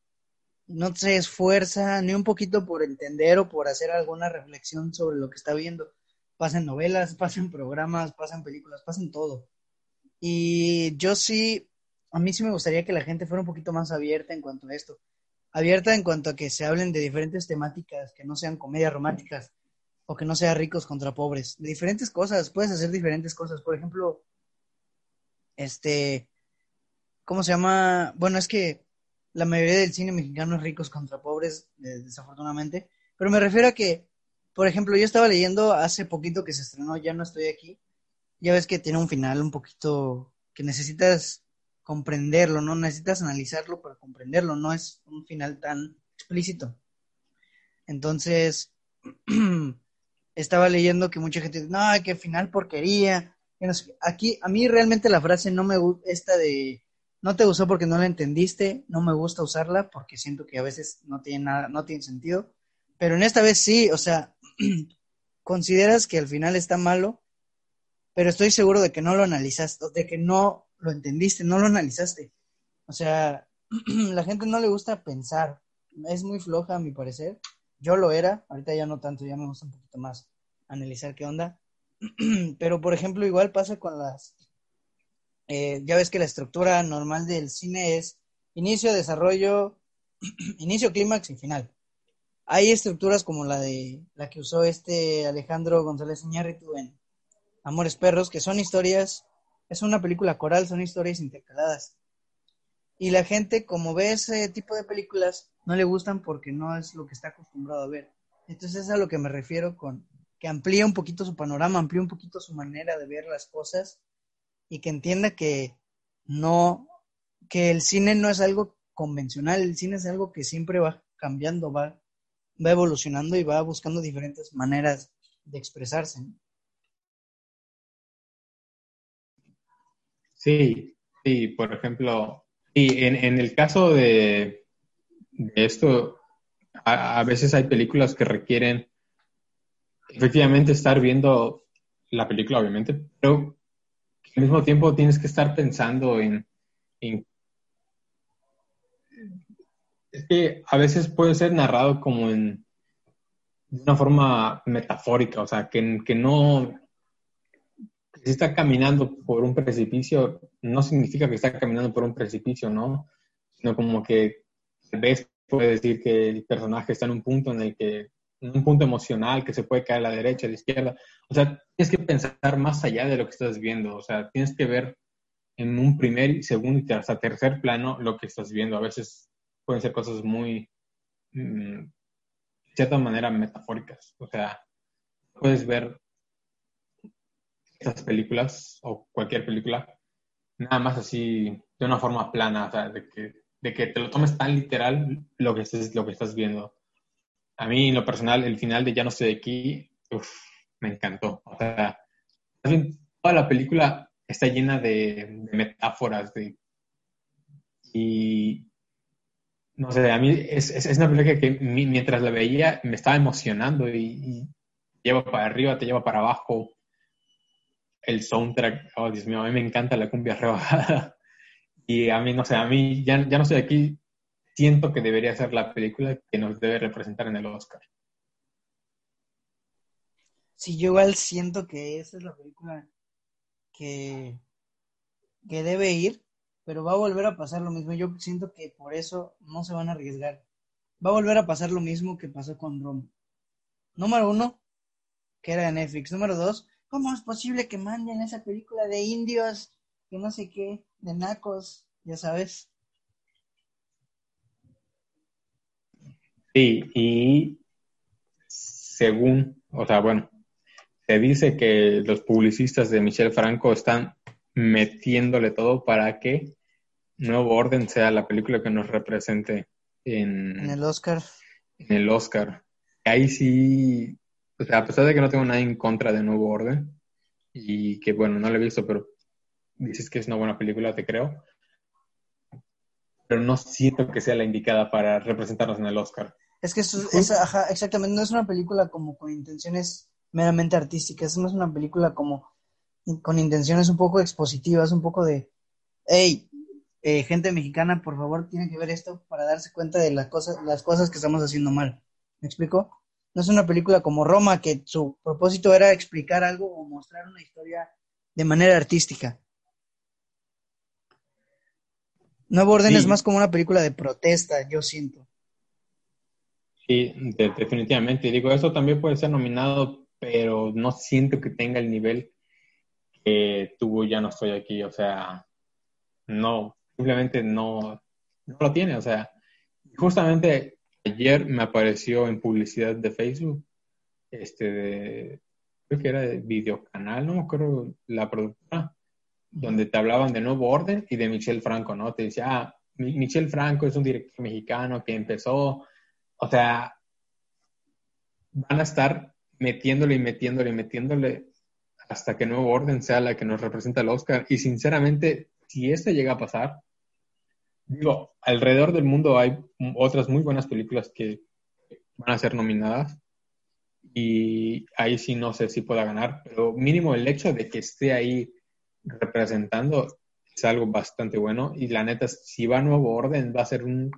No se esfuerza ni un poquito por entender o por hacer alguna reflexión sobre lo que está viendo. Pasan novelas, [LAUGHS] pasan programas, pasan películas, pasan todo. Y yo sí, a mí sí me gustaría que la gente fuera un poquito más abierta en cuanto a esto. Abierta en cuanto a que se hablen de diferentes temáticas, que no sean comedias románticas o que no sean ricos contra pobres. De diferentes cosas, puedes hacer diferentes cosas. Por ejemplo, este, ¿cómo se llama? Bueno, es que la mayoría del cine mexicano es ricos contra pobres, desafortunadamente. Pero me refiero a que, por ejemplo, yo estaba leyendo hace poquito que se estrenó, ya no estoy aquí, ya ves que tiene un final un poquito que necesitas comprenderlo, ¿no? Necesitas analizarlo para comprenderlo, no es un final tan explícito. Entonces, [CLEARS THROAT] estaba leyendo que mucha gente dice, no, qué final porquería. Aquí, a mí realmente la frase no me gusta, esta de, no te gustó porque no la entendiste, no me gusta usarla porque siento que a veces no tiene nada, no tiene sentido. Pero en esta vez sí, o sea, [CLEARS THROAT] consideras que al final está malo, pero estoy seguro de que no lo analizaste, de que no lo entendiste, no lo analizaste. O sea, [CLEARS THROAT] la gente no le gusta pensar, es muy floja a mi parecer. Yo lo era, ahorita ya no tanto, ya me gusta un poquito más analizar qué onda. [CLEARS THROAT] Pero, por ejemplo, igual pasa con las... Eh, ya ves que la estructura normal del cine es inicio, desarrollo, [CLEARS THROAT] inicio, clímax y final. Hay estructuras como la de la que usó este Alejandro González Iñárritu en Amores Perros, que son historias, es una película coral, son historias intercaladas. Y la gente, como ve ese tipo de películas, no le gustan porque no es lo que está acostumbrado a ver. Entonces es a lo que me refiero con que amplíe un poquito su panorama, amplíe un poquito su manera de ver las cosas y que entienda que no, que el cine no es algo convencional, el cine es algo que siempre va cambiando, va, va evolucionando y va buscando diferentes maneras de expresarse. Sí, sí, por ejemplo, y en, en el caso de, esto, a, veces hay películas que requieren efectivamente estar viendo la película, obviamente, pero al mismo tiempo tienes que estar pensando en, es que a veces puede ser narrado como en de una forma metafórica, o sea, que, que no, si está caminando por un precipicio, no significa que está caminando por un precipicio, ¿no? Sino como que tal vez puede decir que el personaje está en un punto en el que, un punto emocional, que se puede caer a la derecha, a la izquierda. O sea, tienes que pensar más allá de lo que estás viendo. O sea, tienes que ver en un primer, segundo y hasta tercer plano lo que estás viendo. A veces pueden ser cosas muy, mm, de cierta manera, metafóricas. O sea, puedes ver estas películas o cualquier película, nada más así de una forma plana, o sea, de que, de que te lo tomes tan literal lo que, estés, lo que estás viendo. A mí, en lo personal, el final de Ya no estoy aquí, me encantó. O sea, toda la película está llena de, metáforas de, y no sé, a mí es, es, una película que mientras la veía me estaba emocionando y, lleva para arriba, te lleva para abajo el soundtrack, oh Dios mío, a mí me encanta la cumbia [LAUGHS] rebajada. Y a mí, no sé, a mí ya no estoy aquí, siento que debería ser la película que nos debe representar en el Oscar. Sí, yo igual siento que esa es la película que, que debe ir, pero va a volver a pasar lo mismo. Yo siento que por eso no se van a arriesgar. Va a volver a pasar lo mismo que pasó con Roma. Número uno, que era de Netflix. Número dos, ¿cómo es posible que manden esa película de indios, que no sé qué, de nacos, ya sabes? Sí, y según, o sea, bueno, se dice que los publicistas de Michel Franco están metiéndole todo para que Nuevo Orden sea la película que nos represente en, en el Oscar. En el Oscar. Ahí sí, o sea, a pesar de que no tengo nada en contra de Nuevo Orden, y que bueno, no lo he visto, pero dices que es una buena película, te creo. Pero no siento que sea la indicada para representarnos en el Oscar. Es que eso, ajá, exactamente, no es una película como con intenciones meramente artísticas, no es una película como con intenciones un poco expositivas, un poco de, hey, eh, gente mexicana, por favor, tiene que ver esto para darse cuenta de las cosas, las cosas que estamos haciendo mal. ¿Me explico? No es una película como Roma, que su propósito era explicar algo o mostrar una historia de manera artística. Nuevo Orden es más como una película de protesta, yo siento. Sí, definitivamente. Digo, eso también puede ser nominado, pero no siento que tenga el nivel que tuvo Ya no estoy aquí. O sea, no, simplemente no, no lo tiene. O sea, justamente ayer me apareció en publicidad de Facebook, este, de, creo que era de Videocanal, no me acuerdo la productora, donde te hablaban de Nuevo Orden y de Michel Franco, ¿no? Te decía, ah, Michel Franco es un director mexicano que empezó, o sea, van a estar metiéndole y metiéndole y metiéndole hasta que Nuevo Orden sea la que nos representa el Oscar. Y sinceramente, si esto llega a pasar, digo, alrededor del mundo hay otras muy buenas películas que van a ser nominadas y ahí sí no sé si pueda ganar, pero mínimo el hecho de que esté ahí representando es algo bastante bueno y la neta, si va a nuevo orden va a ser un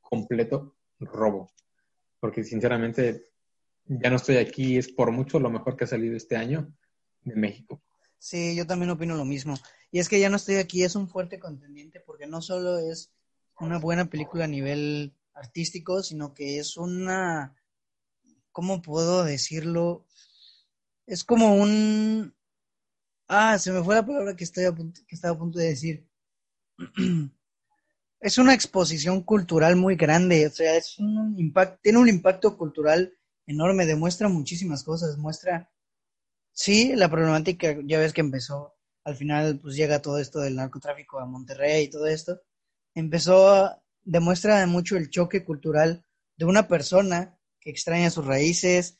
completo robo, porque sinceramente ya no estoy aquí, es por mucho lo mejor que ha salido este año de México. Sí, yo también opino lo mismo. Y es que ya no estoy aquí, es un fuerte contendiente porque no solo es una buena película a nivel artístico, sino que es una, ¿cómo puedo decirlo? Es como un... Ah, se me fue la palabra que, estaba a punto de decir. [CLEARS THROAT] es una exposición cultural muy grande, o sea, tiene un impacto cultural enorme, demuestra muchísimas cosas, muestra, sí, la problemática, ya ves que empezó, al final pues llega todo esto del narcotráfico a Monterrey y todo esto, empezó, demuestra mucho el choque cultural de una persona que extraña sus raíces,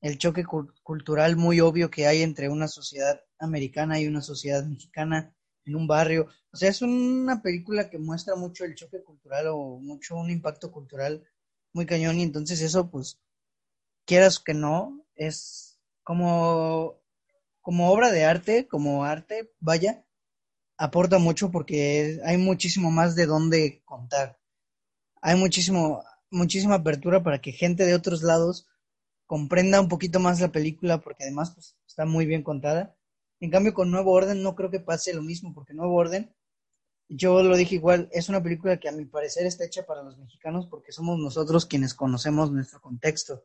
el choque cultural muy obvio que hay entre una sociedad americana y una sociedad mexicana en un barrio. O sea, es una película que muestra mucho el choque cultural o mucho un impacto cultural muy cañón y entonces eso pues quieras que no, es como, como obra de arte, como arte, vaya, aporta mucho porque hay muchísimo más de dónde contar. Hay muchísimo, muchísima apertura para que gente de otros lados comprenda un poquito más la película porque además pues, está muy bien contada. En cambio, con Nuevo Orden no creo que pase lo mismo, porque Nuevo Orden, yo lo dije igual, es una película que a mi parecer está hecha para los mexicanos porque somos nosotros quienes conocemos nuestro contexto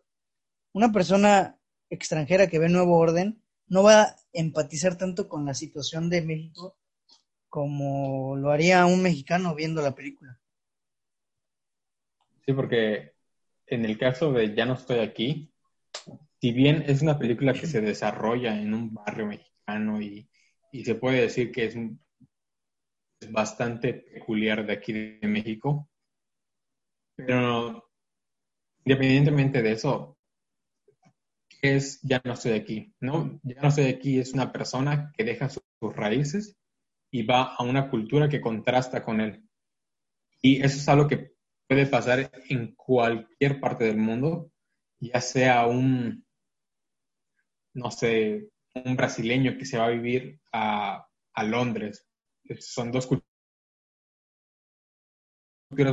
una persona extranjera que ve Nuevo Orden no va a empatizar tanto con la situación de México como lo haría un mexicano viendo la película. Sí, porque en el caso de Ya no estoy aquí, si bien es una película que se desarrolla en un barrio mexicano y, se puede decir que es, es bastante peculiar de aquí de México, pero independientemente de eso, es Ya no estoy aquí, ¿no? Ya no estoy aquí es una persona que deja sus, raíces y va a una cultura que contrasta con él. Y eso es algo que puede pasar en cualquier parte del mundo, ya sea un, no sé, un brasileño que se va a vivir a, a Londres. Son dos culturas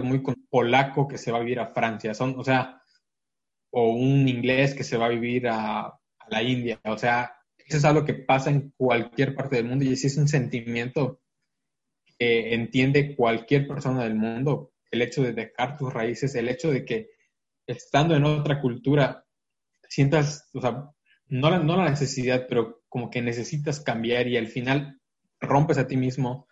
muy con polaco que se va a vivir a Francia, son, o sea, o un inglés que se va a vivir a, a la India, o sea, eso es algo que pasa en cualquier parte del mundo y ese es un sentimiento que entiende cualquier persona del mundo, el hecho de dejar tus raíces, el hecho de que estando en otra cultura sientas, o sea, no la, necesidad, pero como que necesitas cambiar y al final rompes a ti mismo.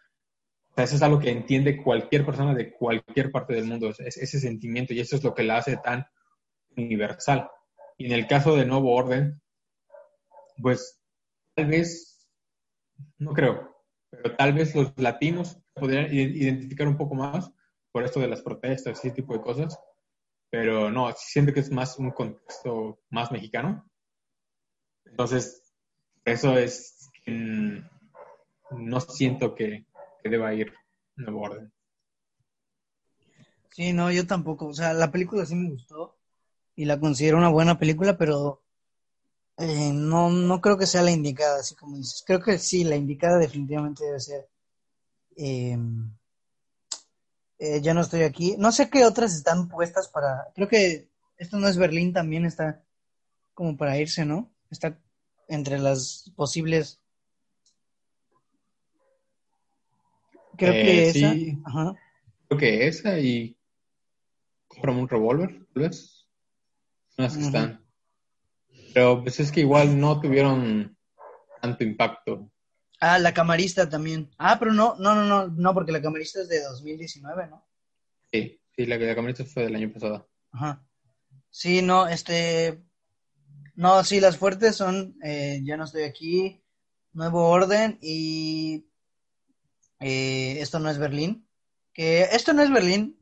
O eso es algo que entiende cualquier persona de cualquier parte del mundo, es, ese sentimiento y eso es lo que la hace tan universal. Y en el caso de Nuevo Orden, pues tal vez, no creo, pero tal vez los latinos podrían identificar un poco más por esto de las protestas y ese tipo de cosas, pero no, siento que es más un contexto más mexicano. Entonces, eso es, no siento que, deba ir Nuevo Orden. Sí, no, yo tampoco. O sea, la película sí me gustó y la considero una buena película, pero eh, no, no creo que sea la indicada, así como dices. Creo que sí, la indicada definitivamente debe ser. Eh, eh, ya no estoy aquí. No sé qué otras están puestas para. Creo que esto no es Berlín, también está como para irse, ¿no? Está entre las posibles. Creo que esa. Ajá. Creo que esa y. Compramos un revólver, tal vez. No que están. Pero pues es que igual no tuvieron tanto impacto. Ah, la camarista también. Ah, pero no, no, no, no, no, porque la camarista es de 2019, ¿no? Sí, sí, la, la camarista fue del año pasado. Ajá. Sí, no, este. No, sí, las fuertes son eh, Ya no estoy aquí, Nuevo Orden y. Eh, esto no es Berlín. Que esto no es Berlín,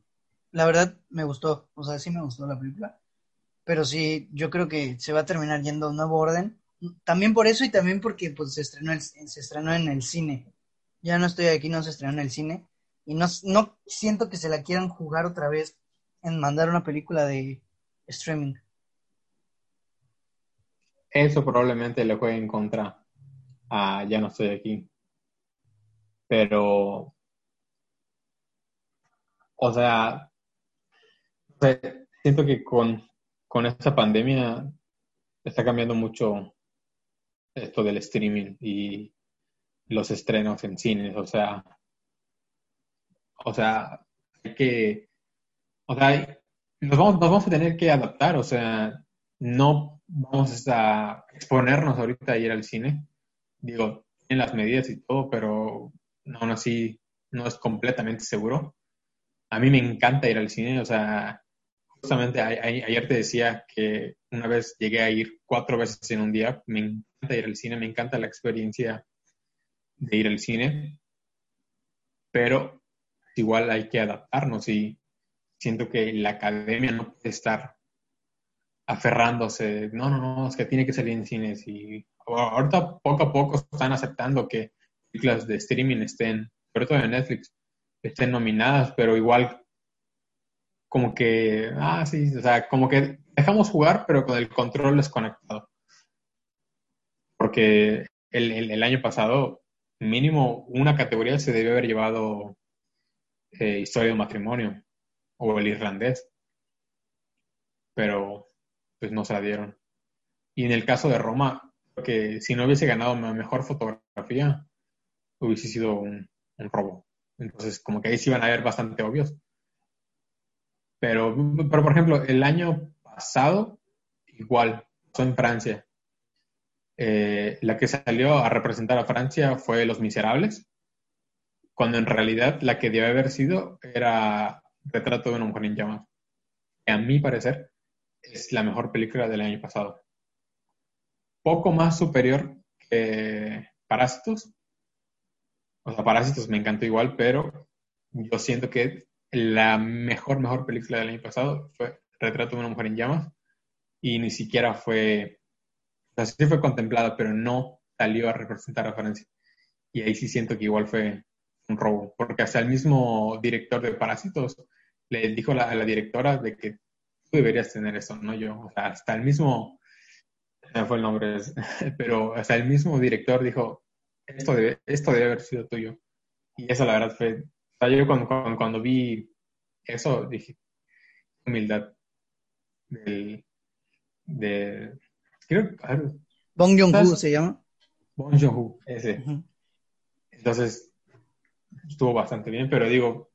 la verdad me gustó. O sea, sí me gustó la película. Pero sí, yo creo que se va a terminar yendo a nuevo orden. También por eso y también porque pues, se, estrenó se estrenó en el cine. Ya no estoy aquí, no se estrenó en el cine. Y no siento que se la quieran jugar otra vez en mandar una película de streaming. Eso probablemente le juegue en contra a Ya no estoy aquí. Pero, o sea, siento que con con esta pandemia está cambiando mucho esto del streaming y los estrenos en cines, o sea, o sea, hay que, o sea, nos vamos, nos vamos a tener que adaptar, o sea, no vamos a exponernos ahorita a ir al cine, digo, en las medidas y todo, pero aún así no es completamente seguro. A mí me encanta ir al cine, o sea, justamente ayer te decía que una vez llegué a ir cuatro veces en un día. Me encanta ir al cine, me encanta la experiencia de ir al cine, pero igual hay que adaptarnos y siento que la academia no puede estar aferrándose, no, no, no, es que tiene que salir en cines y ahorita poco a poco están aceptando que películas de streaming estén, sobre todo en Netflix, estén nominadas, pero igual como que, ah, sí, o sea, como que dejamos jugar, pero con el control desconectado. Porque el, año pasado, mínimo una categoría se debió haber llevado eh, historia de matrimonio o el irlandés. Pero, pues no se la dieron. Y en el caso de Roma, que si no hubiese ganado mejor fotografía, hubiese sido un, robo. Entonces, como que ahí sí iban a ver bastante obvios. Pero, pero, por ejemplo, el año pasado, igual, fue en Francia. Eh, la que salió a representar a Francia fue Los Miserables, cuando en realidad la que debe haber sido era Retrato de una mujer en llamas, a mi parecer es la mejor película del año pasado. Poco más superior que Parásitos. O sea, Parásitos me encantó igual, pero yo siento que la mejor, mejor película del año pasado fue Retrato de una mujer en llamas y ni siquiera fue, o sea, sí fue contemplada, pero no salió a representar a Francia. Y ahí sí siento que igual fue un robo, porque hasta el mismo director de Parásitos le dijo a la, directora de que tú deberías tener eso, no yo. O sea, hasta el mismo, no fue el nombre, [LAUGHS] pero hasta el mismo director dijo, esto debe, esto debe haber sido tuyo. Y eso la verdad fue yo cuando, cuando, vi eso dije, humildad del, de, creo, a Bong Joon-ho se llama. Bong Joon-ho, ese. Entonces, estuvo bastante bien, pero digo,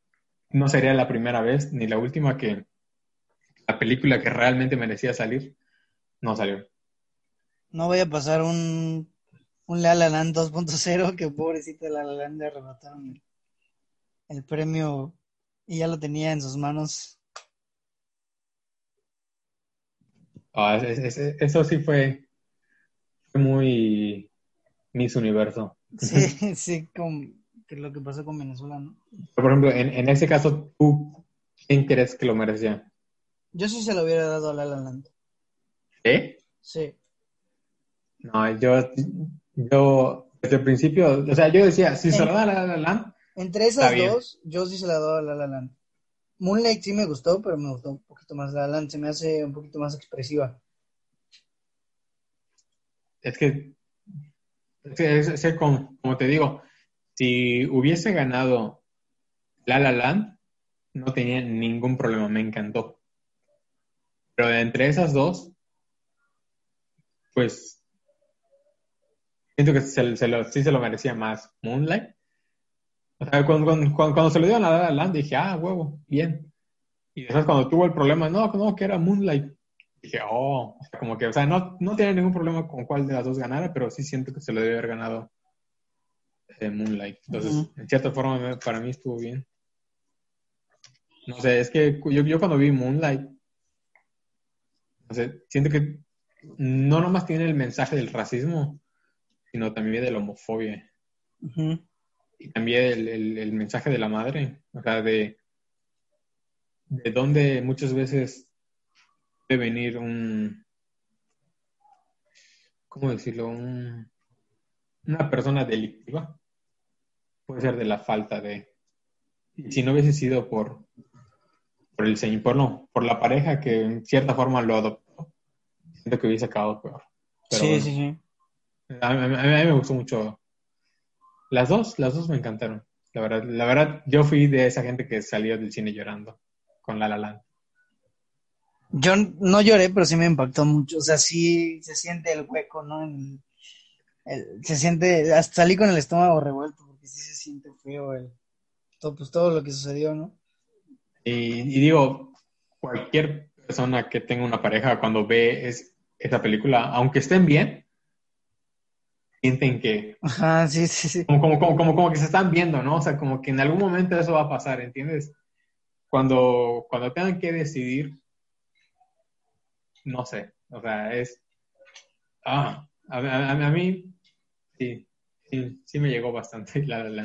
no sería la primera vez ni la última que la película que realmente merecía salir no salió. No voy a pasar un, un La La Land 2.0 que pobrecito La La Land le arrebataron el premio y ya lo tenía en sus manos. Ah, eso sí fue, muy Miss Universo. Sí, [LAUGHS] sí, que lo que pasó con Venezuela, ¿no? Por ejemplo, en, en ese caso, ¿tú quién crees que lo merecía? Yo sí se lo hubiera dado a La La Land. ¿Sí? Sí. No, yo, yo, desde el principio, o sea, yo decía, si se lo da a La La Land, entre esas dos, yo sí se la doy a La La Land. Moonlight sí me gustó, pero me gustó un poquito más La La Land. Se me hace un poquito más expresiva. Es que, es, que, como, te digo, si hubiese ganado La La Land, no tenía ningún problema, me encantó. Pero entre esas dos, pues siento que se, sí se lo merecía más Moonlight o sea, cuando, se lo dieron a La Land, dije, ah, huevo, bien. Y después cuando tuvo el problema, no, no, que era Moonlight, dije, oh, o sea, como que, o sea, no, no tiene ningún problema con cuál de las dos ganara, pero sí siento que se lo debe haber ganado eh, Moonlight. Entonces, en cierta forma, para mí estuvo bien. No sé, es que yo, yo cuando vi Moonlight, no sé, siento que no nomás tiene el mensaje del racismo, sino también de la homofobia y también el, mensaje de la madre, o sea, de, de dónde muchas veces puede venir un, ¿cómo decirlo? una persona delictiva. Puede ser de la falta de... Si no hubiese sido por, por el señor, por, no, por la pareja que en cierta forma lo adoptó, siento que hubiese acabado peor. sí, sí, sí. a mí, me gustó mucho las dos, las dos me encantaron. La verdad, la verdad, yo fui de esa gente que salió del cine llorando con La La Land. Yo no lloré, pero sí me impactó mucho. O sea, sí se siente el hueco, ¿no? se siente, hasta salí con el estómago revuelto, porque sí se siente feo el, todo, pues, todo lo que sucedió, ¿no? Y, digo, cualquier persona que tenga una pareja cuando ve es, esa película, aunque estén bien, sienten que... Ajá, sí, sí, sí. Como, como, como, como, que se están viendo, ¿no? O sea, como que en algún momento eso va a pasar, ¿entiendes? Cuando, cuando tengan que decidir, no sé, o sea, es... Ah, a, mí, sí, sí, sí me llegó bastante [LAUGHS] la, la,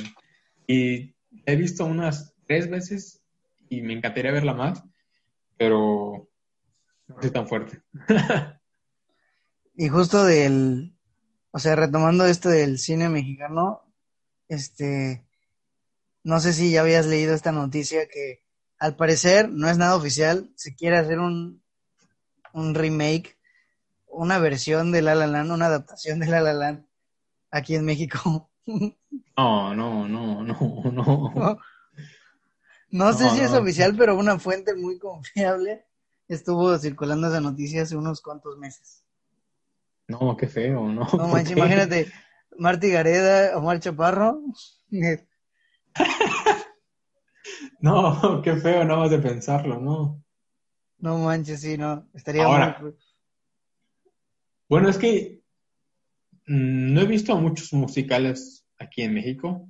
Y he visto unas tres veces y me encantaría verla más, pero no soy tan fuerte. y justo del, o sea, retomando esto del cine mexicano, este, no sé si ya habías leído esta noticia que al parecer no es nada oficial, se quiere hacer un, un remake, una versión de La La Land, una adaptación de La La Land aquí en México. [LAUGHS] No, no, no, no, no. No, sé si es oficial, pero una fuente muy confiable estuvo circulando esa noticia hace unos cuantos meses. No, qué feo, ¿no? No manches, imagínate, Marty Gareda, Omar Chaparro. [LAUGHS] no, qué feo, nada más de pensarlo, ¿no? No manches, sí, no. Estaría Ahora, Bueno, es que mm, no he visto muchos musicales aquí en México.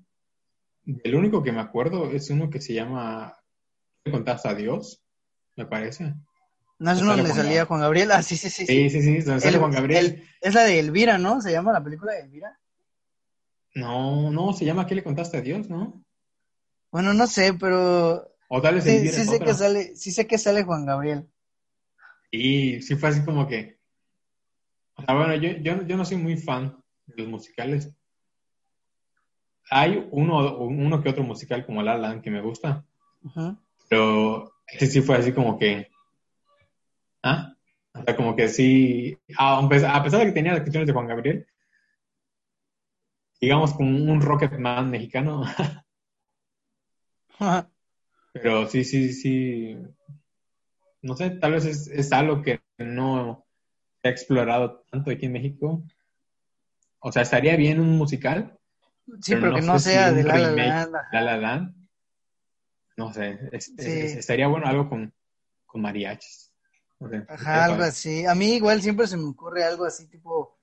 El único que me acuerdo es uno que se llama ¿Qué contaste a Dios? Me parece. ¿No es uno donde salía Juan Gabriel? Ah, sí, sí, sí. Sí, sí, sí, donde sale Juan Gabriel. es la de Elvira, ¿no? ¿Se llama la película de Elvira? No, no, se llama ¿Qué le contaste a Dios, no? Bueno, no sé, pero... O tal vez sí, Elvira, sí sé que sale, sí sé que sale Juan Gabriel. Y sí fue así como que... O sea, bueno, yo, yo, yo no soy muy fan de los musicales. Hay uno, uno que otro musical como La Land que me gusta. Pero ese sí fue así como que ¿Ah? O sea, como que sí, a pesar de que tenía las canciones de Juan Gabriel, digamos como un Rocketman mexicano. [LAUGHS] Pero sí, sí, sí. No sé, tal vez es, es algo que no se ha explorado tanto aquí en México. O sea, estaría bien un musical. Sí, pero, que no sea de La La. La La Land. No sé, estaría bueno algo con, con mariachis. Ajá, algo así. A mí igual siempre se me ocurre algo así tipo...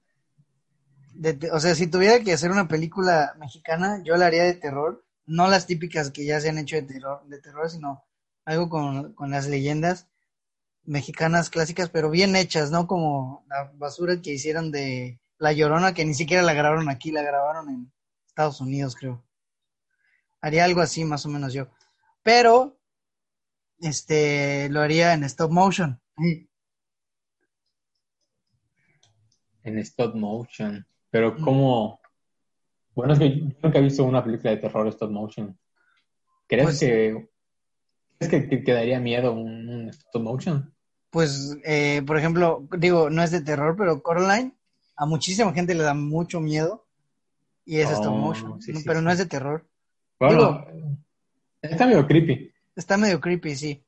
o sea, si tuviera que hacer una película mexicana, yo la haría de terror. No las típicas que ya se han hecho de terror, de terror sino algo con, con las leyendas mexicanas clásicas, pero bien hechas, ¿no? Como la basura que hicieron de La Llorona, que ni siquiera la grabaron aquí, la grabaron en Estados Unidos, creo. Haría algo así, más o menos yo. Pero, este, lo haría en stop motion. En stop motion. Pero mm. como... Bueno, es que yo nunca he visto una película de terror stop motion. ¿Crees pues que ¿Crees que, quedaría miedo un, stop motion? Pues, eh, por ejemplo, digo, no es de terror, pero Coraline a muchísima gente le da mucho miedo y es stop oh, motion, pero no es de terror. Bueno, está medio creepy. Está medio creepy, sí.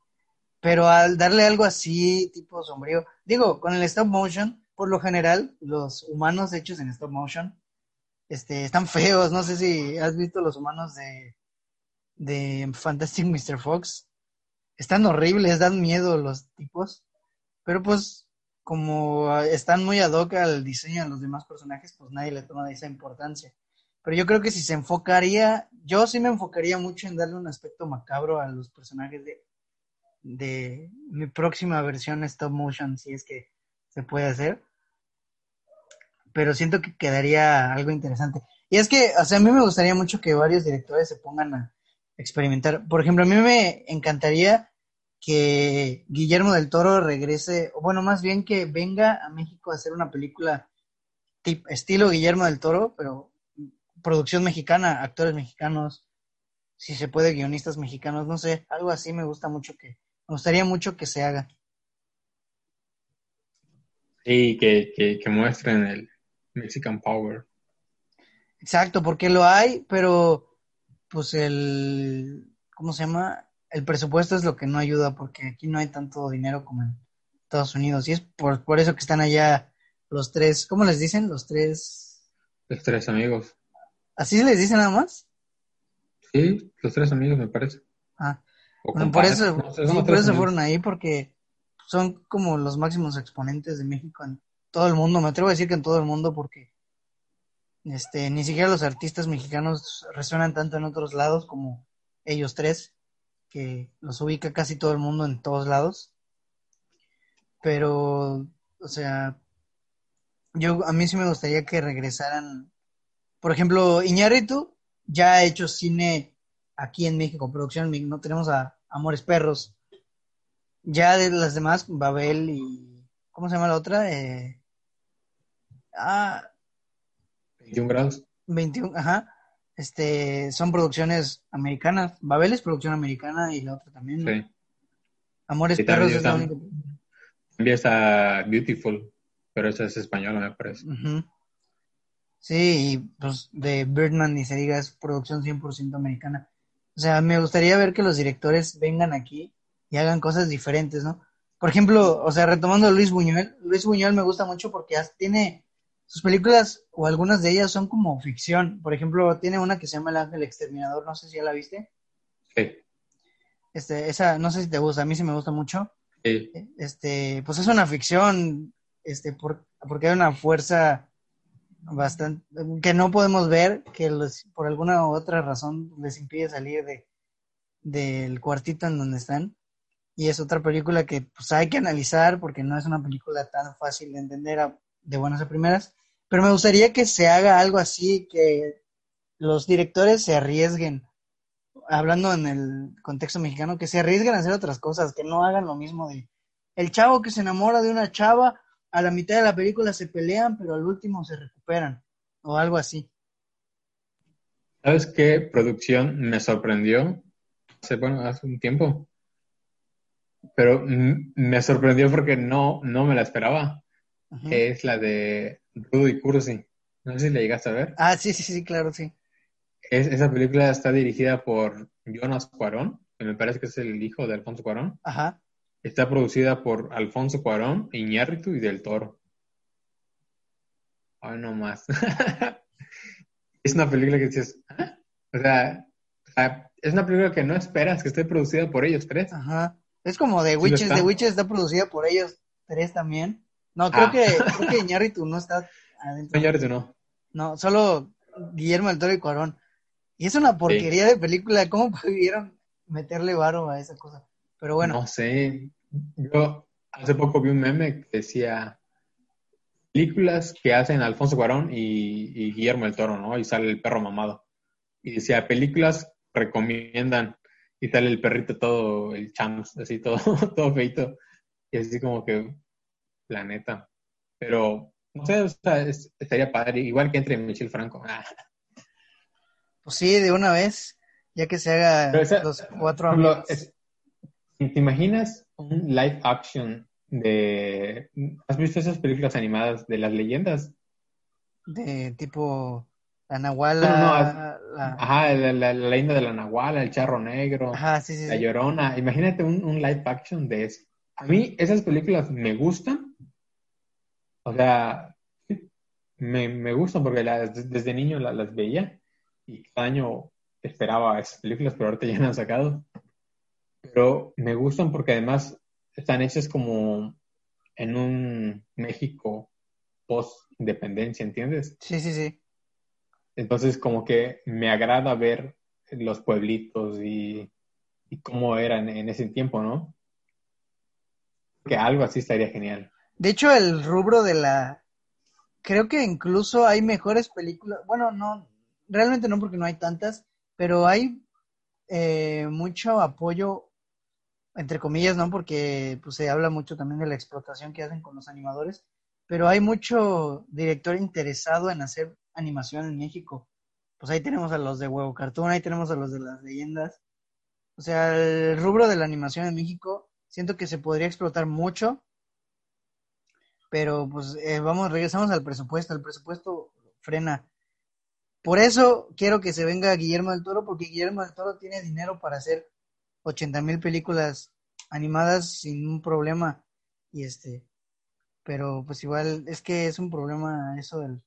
Pero al darle algo así, tipo sombrío, digo, con el stop motion, por lo general, los humanos hechos en stop motion, este, están feos. No sé si has visto los humanos de, de Fantastic Mr. Fox. Están horribles, dan miedo los tipos. Pero pues, como están muy ad hoc al diseño de los demás personajes, pues nadie le toma esa importancia. Pero yo creo que si se enfocaría, yo sí me enfocaría mucho en darle un aspecto macabro a los personajes de, de mi próxima versión stop motion, si es que se puede hacer. Pero siento que quedaría algo interesante. Y es que, o sea, a mí me gustaría mucho que varios directores se pongan a, experimentar. Por ejemplo, a mí me encantaría que Guillermo del Toro regrese, o bueno, más bien que venga a México a hacer una película estilo Guillermo del Toro, pero producción mexicana, actores mexicanos, si se puede, guionistas mexicanos, no sé, algo así me gusta mucho que, me gustaría mucho que se haga. Sí, que, que, que muestren el Mexican Power. Exacto, porque lo hay, pero pues el, ¿cómo se llama? El presupuesto es lo que no ayuda porque aquí no hay tanto dinero como en Estados Unidos y es por, por eso que están allá los tres, ¿cómo les dicen? Los tres... Los tres amigos. ¿Así se les dice nada más? Sí, los tres amigos me parece. Ah, por eso, por eso fueron ahí porque son como los máximos exponentes de México en todo el mundo. Me atrevo a decir que en todo el mundo porque este, ni siquiera los artistas mexicanos resuenan tanto en otros lados como ellos tres, que los ubica casi todo el mundo en todos lados. Pero, o sea, yo a mí sí me gustaría que regresaran. Por ejemplo, Iñárritu ya ha hecho cine aquí en México, producción, no tenemos a Amores Perros. Ya de las demás, Babel y ¿cómo se llama la otra? Eh, ah, 21 grados. 21, ajá. Este, son producciones americanas. Babel es producción americana y la otra también. Sí. Amores Perros es la única. También está Beautiful, pero esa es española, me parece. Sí, y pues de Birdman ni se diga, es producción 100% americana. O sea, me gustaría ver que los directores vengan aquí y hagan cosas diferentes, ¿no? Por ejemplo, o sea, retomando a Luis Buñuel, Luis Buñuel me gusta mucho porque tiene sus películas o algunas de ellas son como ficción. Por ejemplo, tiene una que se llama El Ángel Exterminador, no sé si ya la viste. Sí. Este, esa, no sé si te gusta, a mí sí me gusta mucho. Sí. Este, pues es una ficción, este, porque hay una fuerza bastante, que no podemos ver, que por alguna u otra razón les impide salir de, del cuartito en donde están. Y es otra película que pues hay que analizar porque no es una película tan fácil de entender de buenas a primeras, pero me gustaría que se haga algo así, que los directores se arriesguen, hablando en el contexto mexicano, que se arriesguen a hacer otras cosas, que no hagan lo mismo de el chavo que se enamora de una chava, a la mitad de la película se pelean, pero al último se recuperan, o algo así. ¿Sabes qué producción me sorprendió? Hace, bueno, hace un tiempo. Pero me sorprendió porque no, no me la esperaba que es la de Rudo y Cursi. No sé si la llegaste a ver. Ah, sí, sí, sí, claro, sí. esa película está dirigida por Jonas Cuarón, que me parece que es el hijo de Alfonso Cuarón, Ajá. Está producida por Alfonso Cuarón, Iñárritu y Del Toro. Ay, no más. [LAUGHS] es una película que dices, ¿Ah? o sea, es una película que no esperas que esté producida por ellos tres. Ajá. Es como The Witches, The Witches está producida por ellos tres también. No, creo ah. que creo que Iñárritu no está adentro. Iñárritu no. No, solo Guillermo del Toro y Cuarón. Y es una porquería de película. ¿Cómo pudieron meterle varo a esa cosa? Pero bueno. No sé. Yo hace poco vi un meme que decía películas que hacen Alfonso Cuarón y, Guillermo del Toro, ¿no? Y sale el perro mamado. Y decía, películas recomiendan y sale el perrito todo, el chams, así todo, [LAUGHS] todo feito. Y así como que, planeta. Pero, no sé, o sea, estaría padre, igual que entre Michelle Franco. [LAUGHS] Pues sí, de una vez, ya que se haga los cuatro amigos. ¿Te imaginas un live action de... ¿Has visto esas películas animadas de las leyendas? De tipo la Nahuala. Ajá, la, leyenda de la Nahuala, el charro negro, la llorona. Imagínate un, live action de eso. A mí esas películas me gustan. O sea, me, me gustan porque desde niño las veía y cada año esperaba esas películas, pero ahorita ya no han sacado. Pero me gustan porque además están hechas como en un México post-independencia, ¿entiendes? Sí, sí, sí. Entonces como que me agrada ver los pueblitos y, y cómo eran en ese tiempo, ¿no? Que algo así estaría genial. De hecho, el rubro de la... Creo que incluso hay mejores películas. Bueno, no, realmente no porque no hay tantas, pero hay eh, mucho apoyo, entre comillas, ¿no? Porque pues, se habla mucho también de la explotación que hacen con los animadores, pero hay mucho director interesado en hacer animación en México. Pues ahí tenemos a los de Huevo Cartoon, ahí tenemos a los de las leyendas. O sea, el rubro de la animación en México siento que se podría explotar mucho, pero pues eh, vamos, regresamos al presupuesto. El presupuesto frena por eso quiero que se venga Guillermo del Toro, porque Guillermo del Toro tiene dinero para hacer 80 mil películas animadas sin un problema. Y este, pero pues igual es que es un problema eso del,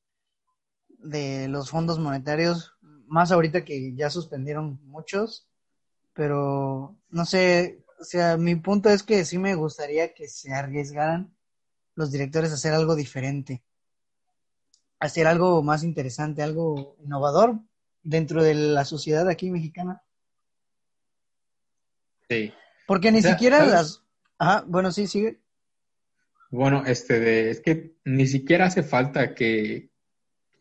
de los fondos monetarios, más ahorita que ya suspendieron muchos, pero no sé, o sea, mi punto es que sí me gustaría que se arriesgaran los directores a hacer algo diferente hacer algo más interesante, algo innovador dentro de la sociedad aquí mexicana. Sí. Porque ni siquiera las... Ajá, bueno, sí, sigue. Bueno, este, de, es que ni siquiera hace falta que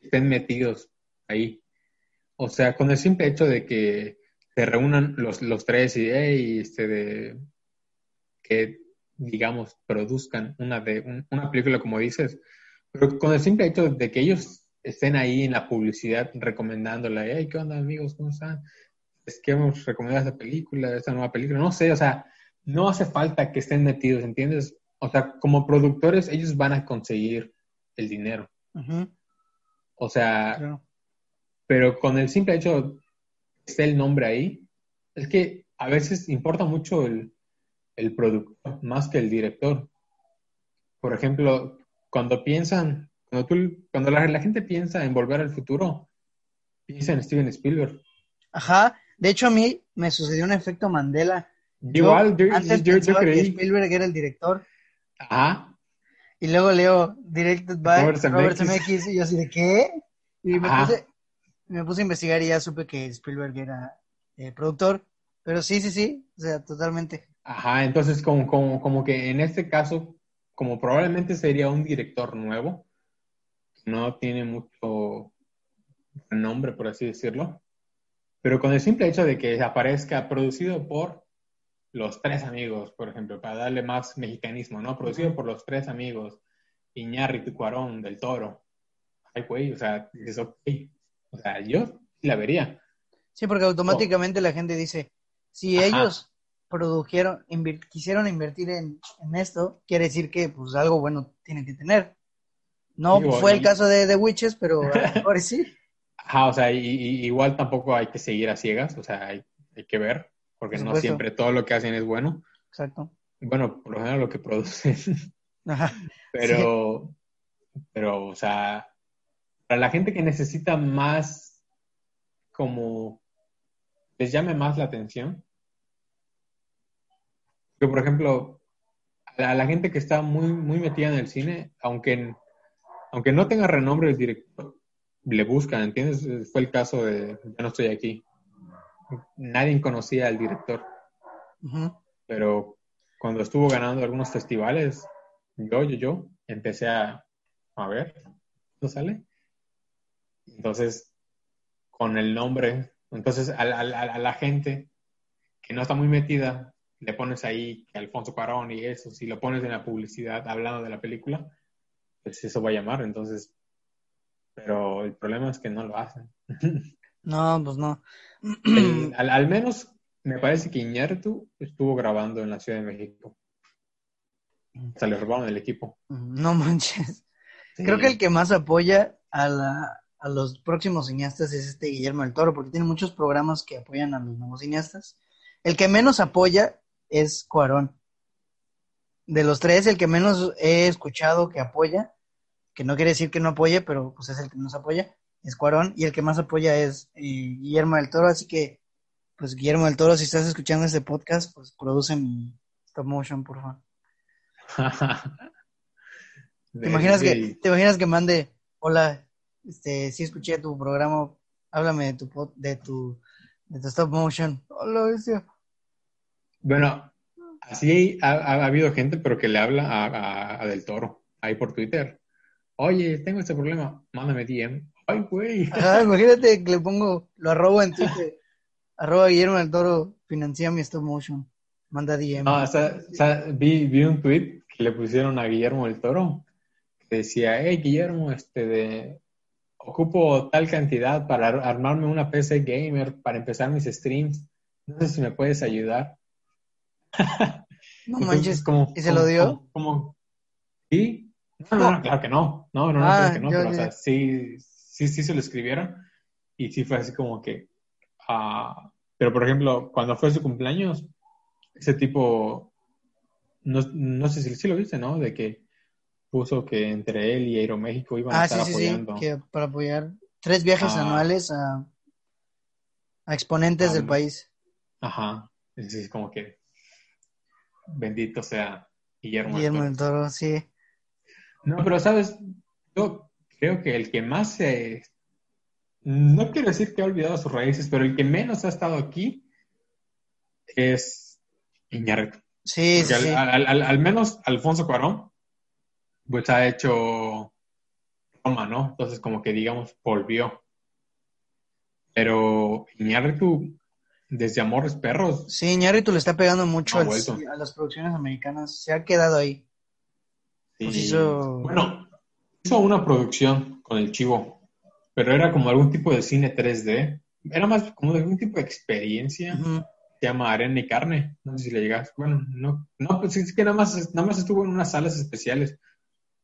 estén metidos ahí. O sea, con el simple hecho de que se reúnan los, los tres y, este, de, que, digamos, produzcan una, de, una película, como dices, pero con el simple hecho de que ellos estén ahí en la publicidad recomendándola, hey, ¿qué onda amigos? ¿Cómo están? Es que hemos recomendado esta película, esta nueva película, no sé, o sea, no hace falta que estén metidos, ¿entiendes? O sea, como productores, ellos van a conseguir el dinero. O sea, pero con el simple hecho que esté el nombre ahí, es que a veces importa mucho el, el productor más que el director. Por ejemplo, cuando piensan, cuando, tú, cuando la, gente piensa en volver al futuro, piensa en Steven Spielberg. Ajá, de hecho a mí me sucedió un efecto Mandela. Igual, yo, antes yo, que Spielberg era el director. Ajá. Y luego leo Directed by Robert, Zemeckis. y yo así de ¿qué? Y me puse, me puse, a investigar y ya supe que Spielberg era el productor. Pero sí, sí, sí, o sea, totalmente. Ajá, entonces como, como, como que en este caso como probablemente sería un director nuevo, no tiene mucho nombre, por así decirlo, pero con el simple hecho de que aparezca producido por los tres amigos, por ejemplo, para darle más mexicanismo, ¿no? Producido por los tres amigos, Iñárritu, Cuarón, Del Toro. Ay, güey, o sea, es ok. O sea, yo la vería. Sí, porque automáticamente la gente dice, si ellos produjeron, quisieron invertir en, esto, quiere decir que pues algo bueno tienen que tener. No fue el caso de The Witches, pero a sí. Ajá, o sea, y, igual tampoco hay que seguir a ciegas, o sea, hay, que ver. porque no siempre todo lo que hacen es bueno. Exacto. Bueno, por lo general lo que producen. [LAUGHS] Ajá. Pero, pero, o sea, para la gente que necesita más, como, les llame más la atención. Yo, por ejemplo, a la, gente que está muy, muy metida en el cine, aunque, aunque no tenga renombre el director, le buscan, ¿entiendes? Fue el caso de Ya no estoy aquí. Nadie conocía al director. Pero cuando estuvo ganando algunos festivales, yo, yo, yo, empecé a, a ver, ¿no sale? Entonces, con el nombre, entonces a, la gente que no está muy metida, le pones ahí Alfonso Cuarón y eso, si lo pones en la publicidad hablando de la película, pues eso va a llamar, entonces, pero el problema es que no lo hacen. No, pues no. al, menos me parece que Iñárritu estuvo grabando en la Ciudad de México. Se le robaron el equipo. No manches. Creo que el que más apoya a, la, a los próximos cineastas es este Guillermo del Toro, porque tiene muchos programas que apoyan a los nuevos cineastas. El que menos apoya es Cuarón. De los tres, el que menos he escuchado que apoya, que no quiere decir que no apoye, pero pues es el que menos apoya, es Cuarón. Y el que más apoya es eh, Guillermo del Toro. Así que, pues Guillermo del Toro, si estás escuchando este podcast, pues produce mi stop motion, por favor. [LAUGHS] ¿Te imaginas, que, ¿Te imaginas que mande, hola, este, sí escuché tu programa, háblame de tu, de tu, de tu stop motion? Hola, Bueno, así ha, habido gente, pero que le habla a, Del Toro, ahí por Twitter. Oye, tengo este problema, mándame DM. Ay, güey. [LAUGHS] imagínate que le pongo, lo arrobo en Twitter. [LAUGHS] arroba Guillermo del Toro, financia mi stop motion. Manda DM. No, o sea, vi, vi un tweet que le pusieron a Guillermo del Toro decía, hey Guillermo, este de ocupo tal cantidad para armarme una PC gamer para empezar mis streams. No sé si me puedes ayudar. no [LAUGHS] manches, ¿y se lo dio? Como, ¿Sí? No, no, claro que no. No, no, no, ah, que no, pero o sea, sí, sí, sí se lo escribieron. Y sí fue así como que. Uh, pero por ejemplo, cuando fue su cumpleaños, ese tipo. No, no sé si, si lo viste, ¿no? De que puso que entre él y Aeroméxico iban a ah, estar apoyando. Sí, que para apoyar tres viajes ah. anuales a, a exponentes del país. Ajá, es como que bendito sea Guillermo. Guillermo del Toro, sí. No, pero sabes, yo creo que el que más se... No quiero decir que ha olvidado sus raíces, pero el que menos ha estado aquí es Iñárritu. Sí, sí, al, al, al, menos Alfonso Cuarón pues ha hecho Roma, ¿no? Entonces como que digamos volvió. Pero Iñárritu, desde Amores Perros. Sí, Iñárritu le está pegando mucho a las producciones americanas. Se ha quedado ahí. Pues bueno, hizo una producción con el Chivo, pero era como algún tipo de cine 3D. Era más como de algún tipo de experiencia. Se llama Arena y Carne. No sé si le llegas. Bueno, no, no, pues es que nada más, nada más estuvo en unas salas especiales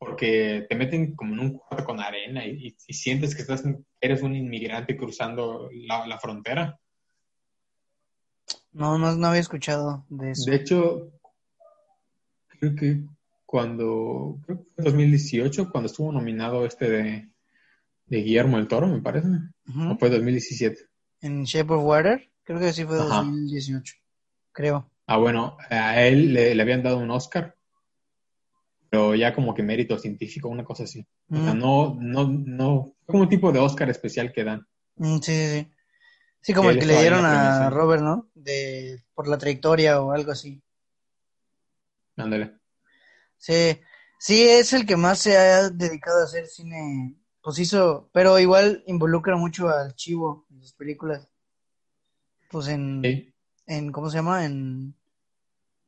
porque te meten como en un cuarto con arena y, sientes que estás, eres un inmigrante cruzando la, frontera. No, no, había escuchado de eso. De hecho, creo que cuando, creo que fue en 2018, cuando estuvo nominado este de, Guillermo el Toro, me parece, o fue 2017. En Shape of Water, creo que sí fue 2018, creo. Ah, bueno, a él le habían dado un Oscar pero ya como que mérito científico, una cosa así. O sea, no, no, no, como un tipo de Oscar especial que dan. Mm, sí, sí, sí. Sí, como el que le dieron a Robert, ¿no? De, por la trayectoria o algo así. Ándale. Sí, sí, es el que más se ha dedicado a hacer cine, pues hizo, pero igual involucra mucho al Chivo en sus películas. Pues en, en ¿cómo se llama? En,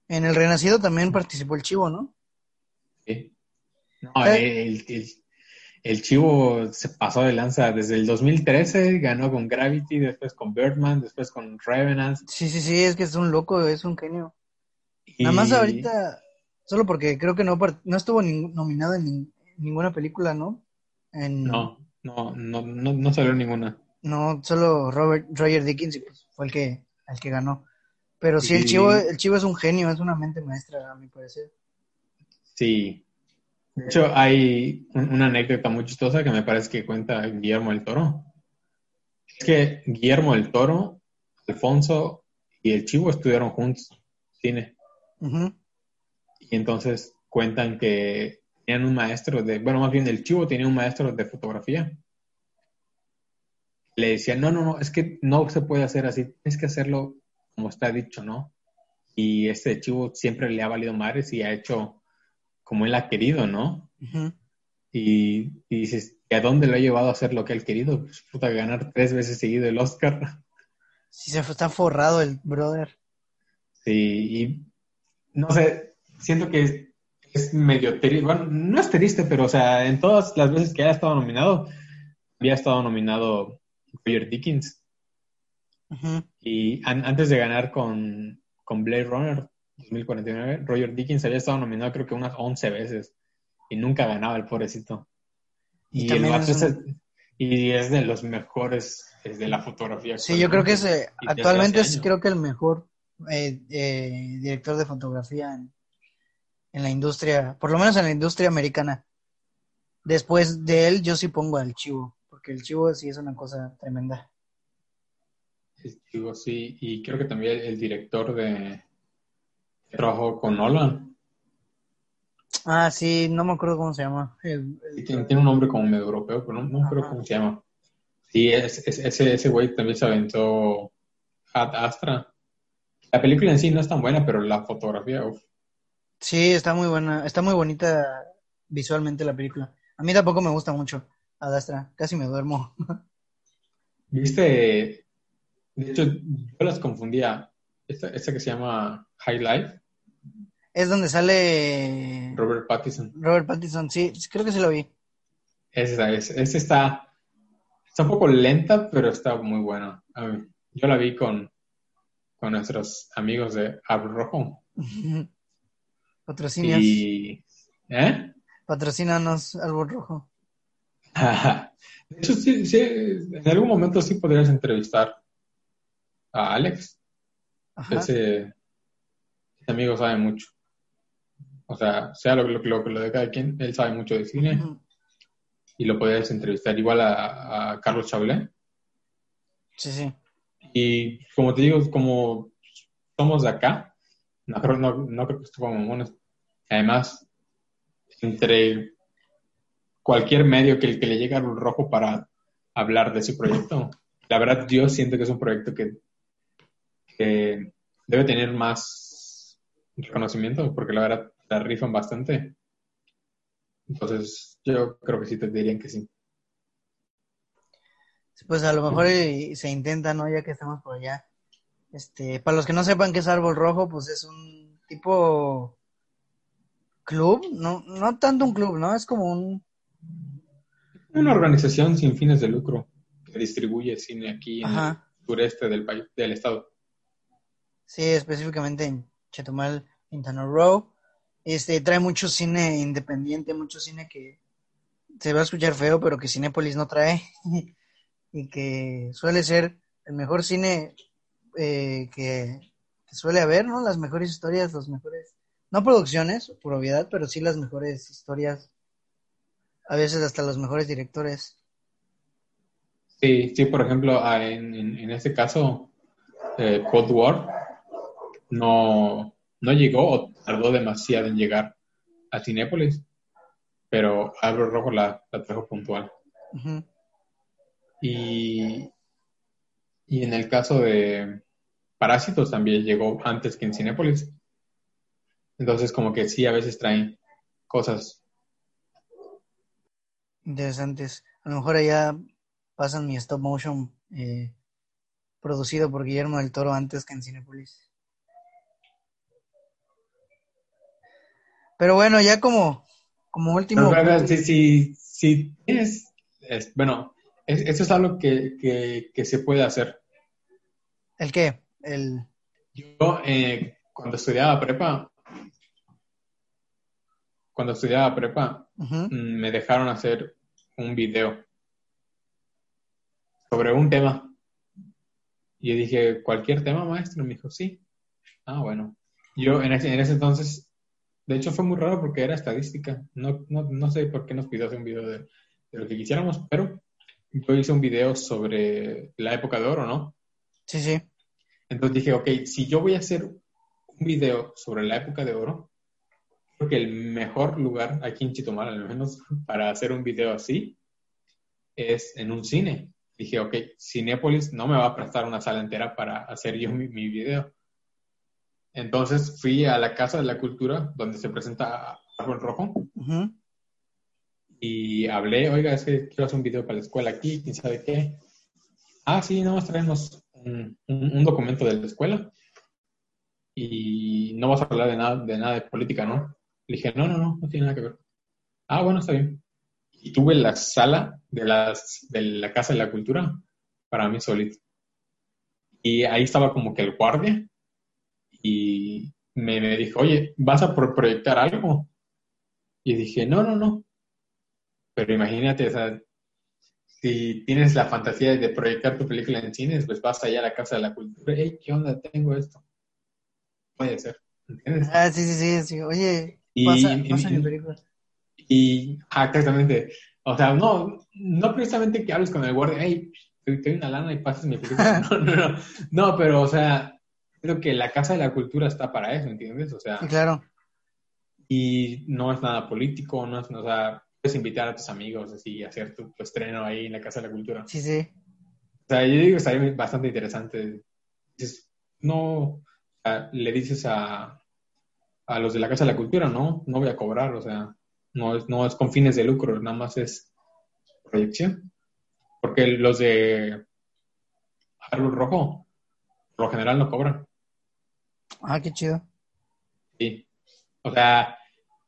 en El Renacido también participó el Chivo, ¿no? No, el, el, Chivo se pasó de lanza desde el 2013, ganó con Gravity, después con Birdman, después con Revenant. Sí, sí, sí, es que es un loco, es un genio. Nada más ahorita, solo porque creo que no, no estuvo nominado en ninguna película, ¿no? No, no, no, no, salió ninguna. No, solo Robert Roger Dickens pues, fue el que, el que ganó. Pero sí, el chivo, el chivo es un genio, es una mente maestra, a mi parecer. Sí. De hecho, hay una anécdota muy chistosa que me parece que cuenta Guillermo del Toro. Es que Guillermo del Toro, Alfonso y el chivo estuvieron juntos, cine. Y entonces cuentan que tenían un maestro de, bueno, más bien el chivo tenía un maestro de fotografía. Le decía, no, no, no, es que no se puede hacer así, tienes que hacerlo como está dicho, ¿no? Y este chivo siempre le ha valido madres y ha hecho como él ha querido, ¿no? y, dices, ¿y a dónde lo ha llevado a hacer lo que él ha querido? Pues puta, ganar tres veces seguido el Oscar. Sí, se está forrado el brother. Sí, y no sé, siento que es, medio triste, bueno, no es triste, pero o sea, en todas las veces que haya estado nominado, había estado nominado Roger Dickens. Y antes de ganar con, con Blade Runner 2049, Roger Dickens había estado nominado creo que unas 11 veces y nunca ganaba el pobrecito. Y, es, y es de los mejores de la fotografía. Sí, yo creo que es, eh, actualmente es creo que el mejor eh, eh, director de fotografía en, en, la industria, por lo menos en la industria americana. Después de él, yo sí pongo al Chivo, porque el Chivo sí es una cosa tremenda. El Chivo sí, y creo que también el, director de trabajó con Nolan. Ah, sí, no me acuerdo cómo se llama. Tiene, un nombre como medio europeo, pero no, no me acuerdo cómo se llama. Sí, ese, ese güey también se aventó Hat Astra. La película en sí no es tan buena, pero la fotografía, uff. Sí, está muy buena, está muy bonita visualmente la película. A mí tampoco me gusta mucho Ad Astra, casi me duermo. [LAUGHS] ¿Viste? De hecho, yo las confundía. Esta, esta que se llama High Life. Es donde sale Robert Pattinson. Robert Pattinson, sí, creo que sí lo vi. Esa es, esa está, está un poco lenta, pero está muy buena. yo la vi con, con nuestros amigos de Árbol Rojo. [LAUGHS] Patrocinios. Y, ¿Eh? Patrocínanos, Árbol Rojo. [LAUGHS] de hecho, sí, sí, en algún momento sí podrías entrevistar a Alex. Ese, amigo sabe mucho. O sea, sea lo, que lo, de cada quien, él sabe mucho de cine. Y lo podrías entrevistar igual a, Carlos Chablé. Sí, sí. Y como te digo, como somos de acá, no, no, no creo que estuvamos Además, entre cualquier medio que, que le llegue al rojo para hablar de ese proyecto, la verdad yo siento que es un proyecto que, que debe tener más reconocimiento, porque la verdad la rifan bastante. Entonces, yo creo que sí te dirían que sí. Pues a lo mejor se intenta, ¿no? Ya que estamos por allá. Este, para los que no sepan qué es Árbol Rojo, pues es un tipo club, no, no tanto un club, ¿no? Es como un... Una organización sin fines de lucro que distribuye cine aquí en el sureste del país, del estado. Sí, específicamente en Chetumal, Quintana Roo. Este, trae mucho cine independiente, mucho cine que se va a escuchar feo, pero que Cinépolis no trae. [LAUGHS] y que suele ser el mejor cine eh, que, suele haber, ¿no? Las mejores historias, los mejores, no producciones, por obviedad, pero sí las mejores historias, a veces hasta los mejores directores. Sí, sí, por ejemplo, en, en, este caso, eh, Cold War no, no llegó o tardó demasiado en llegar a Cinépolis, pero Abro Rojo la, trajo puntual. Y, y en el caso de Parásitos también llegó antes que en Cinépolis. Entonces, como que sí, a veces traen cosas interesantes. A lo mejor allá pasan mi stop motion eh, producido por Guillermo del Toro antes que en Cinepolis. Pero bueno, ya como, como último. si, si, tienes, bueno, eso es algo que, se puede hacer. ¿El qué? El... Yo, eh, cuando estudiaba prepa, cuando estudiaba prepa, mm, me dejaron hacer un video sobre un tema. Y yo dije, ¿cualquier tema, maestro? Me dijo, sí. Ah, bueno. Yo en ese, en ese entonces, de hecho fue muy raro porque era estadística. No, no, no sé por qué nos pidió hacer un video de, de lo que quisiéramos, pero yo hice un video sobre la época de oro, ¿no? Sí, sí. Entonces dije, ok, si yo voy a hacer un video sobre la época de oro, creo que el mejor lugar aquí en Chitomal, al menos [LAUGHS] para hacer un video así, es en un cine. Dije, ok, Cinépolis no me va a prestar una sala entera para hacer yo mi, video. Entonces fui a la Casa de la Cultura, donde se presenta Árbol Rojo, y hablé, oiga, es que quiero hacer un video para la escuela aquí, quién sabe qué. Ah, sí, no, traemos un, documento de la escuela y no vas a hablar de nada, de nada de política, ¿no? Le dije, no, no, no, no tiene nada que ver. Ah, bueno, está bien. Y tuve la sala de, las, de la Casa de la Cultura para mí solito. Y ahí estaba como que el guardia y me, me dijo, oye, ¿vas a proyectar algo? Y dije, no, no, no. Pero imagínate, o si tienes la fantasía de proyectar tu película en cines, pues vas allá a la Casa de la Cultura. Hey, ¿qué onda? Tengo esto. Puede ser. ¿Entiendes? Ah, sí, sí, sí. sí. Oye, y, pasa, pasa mi película. Y, ah, exactamente. O sea, no, no precisamente que hables con el guardia, hey, te doy una lana y pasas mi película. [LAUGHS] No, no, no. No, pero, o sea, creo que la Casa de la Cultura está para eso, ¿entiendes? O sea. claro. Y no es nada político, no es, o sea, puedes invitar a tus amigos así a hacer tu, estreno ahí en la Casa de la Cultura. Sí, sí. O sea, yo digo que estaría bastante interesante. no, le dices a, a los de la Casa de la Cultura, no, no voy a cobrar, o sea, no es, no es con fines de lucro, nada más es proyección. Porque los de Árbol Rojo, por lo general no cobran. Ah, qué chido. Sí. O sea,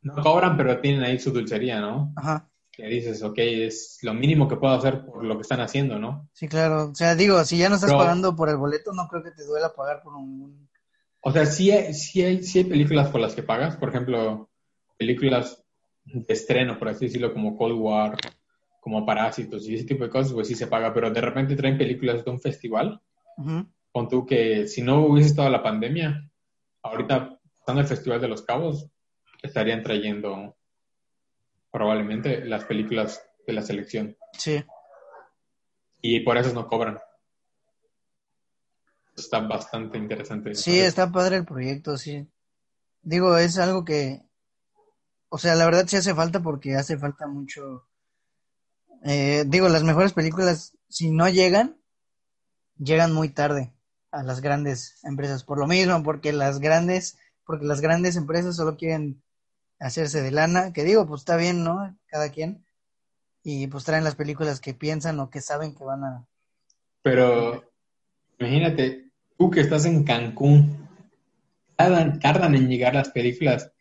no cobran, pero tienen ahí su dulcería, ¿no? Ajá. Que dices, ok, es lo mínimo que puedo hacer por lo que están haciendo, ¿no? Sí, claro. O sea, digo, si ya no estás pagando por el boleto, no creo que te duela pagar por un... O sea, sí hay, sí, hay, sí hay películas por las que pagas. Por ejemplo, películas de estreno, por así decirlo, como Cold War, como Parásitos y ese tipo de cosas, pues sí se paga. Pero de repente traen películas de un festival. Con tú que si no hubiese estado la pandemia, ahorita estando el Festival de los Cabos, estarían trayendo probablemente las películas de la selección. Sí. Y por eso no cobran. Está bastante interesante. Sí, está padre el proyecto, sí. Digo, es algo que, o sea, la verdad sí hace falta porque hace falta mucho. Eh, digo, las mejores películas, si no llegan, llegan muy tarde a las grandes empresas. Por lo mismo, porque las grandes, porque las grandes empresas solo quieren hacerse de lana, que digo, pues está bien, ¿no? Cada quien. Y pues traen las películas que piensan o que saben que van a... Pero imagínate, tú que estás en Cancún, tardan, tardan en llegar las películas.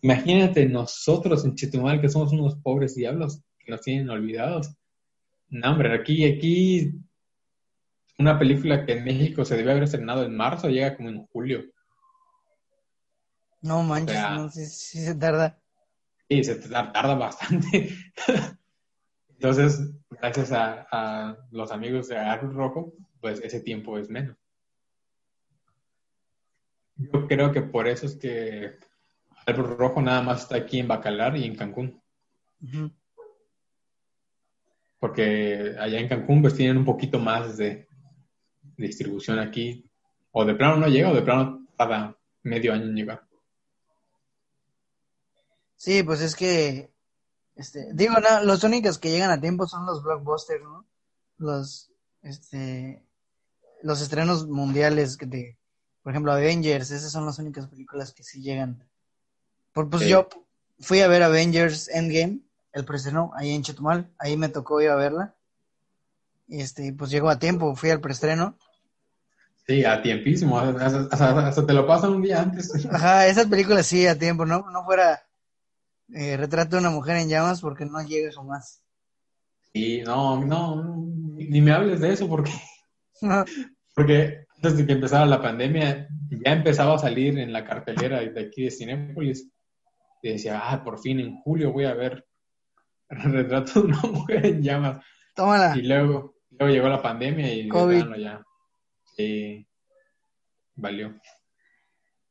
Imagínate nosotros en Chetumal, que somos unos pobres diablos, que nos tienen olvidados. No, hombre, aquí, aquí, una película que en México se debe haber estrenado en marzo, llega como en julio. No manches, no sé si se tarda. Sí, se tarda bastante. [LAUGHS] Entonces, gracias a, los amigos de Árbol Rojo, pues ese tiempo es menos. Yo creo que por eso es que Árbol Rojo nada más está aquí en Bacalar y en Cancún. Porque allá en Cancún pues tienen un poquito más de distribución aquí. O de plano no llega o de plano tarda medio año en llegar. Sí, pues es que, este, digo, no, los únicos que llegan a tiempo son los blockbusters, ¿no? Los, este, los estrenos mundiales de, por ejemplo, Avengers, esas son las únicas películas que sí llegan. Por, pues yo fui a ver Avengers Endgame, el preestreno, ahí en Chetumal, ahí me tocó ir a verla. Y este, pues llegó a tiempo, fui al preestreno. Sí, a tiempísimo, hasta, te lo pasan un día antes. Ajá, esas películas sí, a tiempo, ¿no? No fuera eh, retrato de una mujer en llamas porque no llega jamás. Sí, no, no, ni me hables de eso porque, [LAUGHS] porque antes de que empezara la pandemia ya empezaba a salir en la cartelera de aquí de Cinépolis y decía, ah, por fin en julio voy a ver [LAUGHS] retrato de una mujer en llamas. Tómala. Y luego, luego llegó la pandemia y COVID. ya. Sí, valió.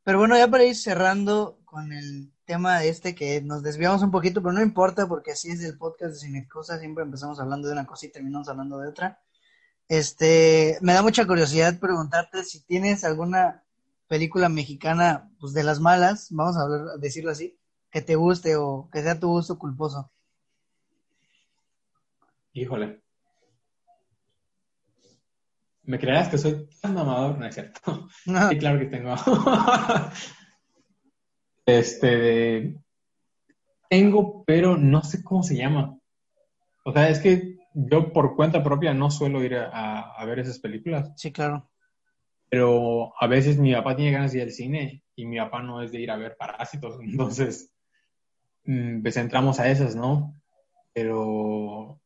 Pero bueno, ya para ir cerrando con el tema este que nos desviamos un poquito, pero no importa porque así es el podcast de Cinecosa, siempre empezamos hablando de una cosa y terminamos hablando de otra. Este, me da mucha curiosidad preguntarte si tienes alguna película mexicana, pues de las malas, vamos a, hablar, decirlo así, que te guste o que sea tu gusto culposo. Híjole. ¿Me creerás que soy tan mamador? No es cierto. [LAUGHS] Sí, claro que tengo. [LAUGHS] este. Tengo, pero no sé cómo se llama. O sea, es que yo por cuenta propia no suelo ir a, ver esas películas. Sí, claro. Pero a veces mi papá tiene ganas de ir al cine y mi papá no es de ir a ver parásitos. [LAUGHS] Entonces, mm, pues entramos a esas, ¿no? Pero.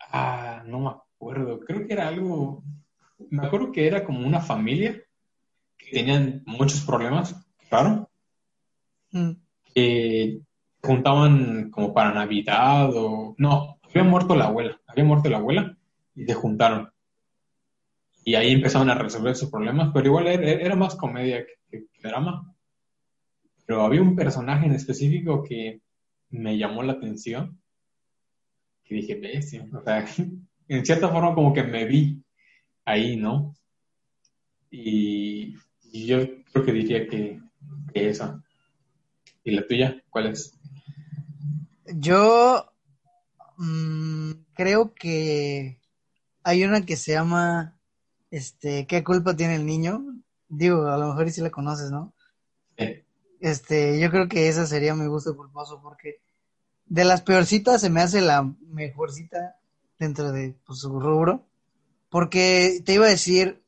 Ah, no me acuerdo. Creo que era algo. Me acuerdo que era como una familia que tenían muchos problemas, claro. Que juntaban como para Navidad o. No, había muerto la abuela. Había muerto la abuela y se juntaron. Y ahí empezaron a resolver sus problemas, pero igual era, más comedia que, drama. Pero había un personaje en específico que me llamó la atención. Que dije, bestia. O sea, [LAUGHS] en cierta forma como que me vi ahí, ¿no? Y, yo creo que diría que, que, esa. ¿Y la tuya? ¿Cuál es? Yo mm, creo que hay una que se llama, este, ¿qué culpa tiene el niño? Digo, a lo mejor sí la conoces, ¿no? Este, yo creo que esa sería mi gusto culposo porque de las peorcitas se me hace la mejorcita dentro de pues, su rubro. Porque te iba a decir,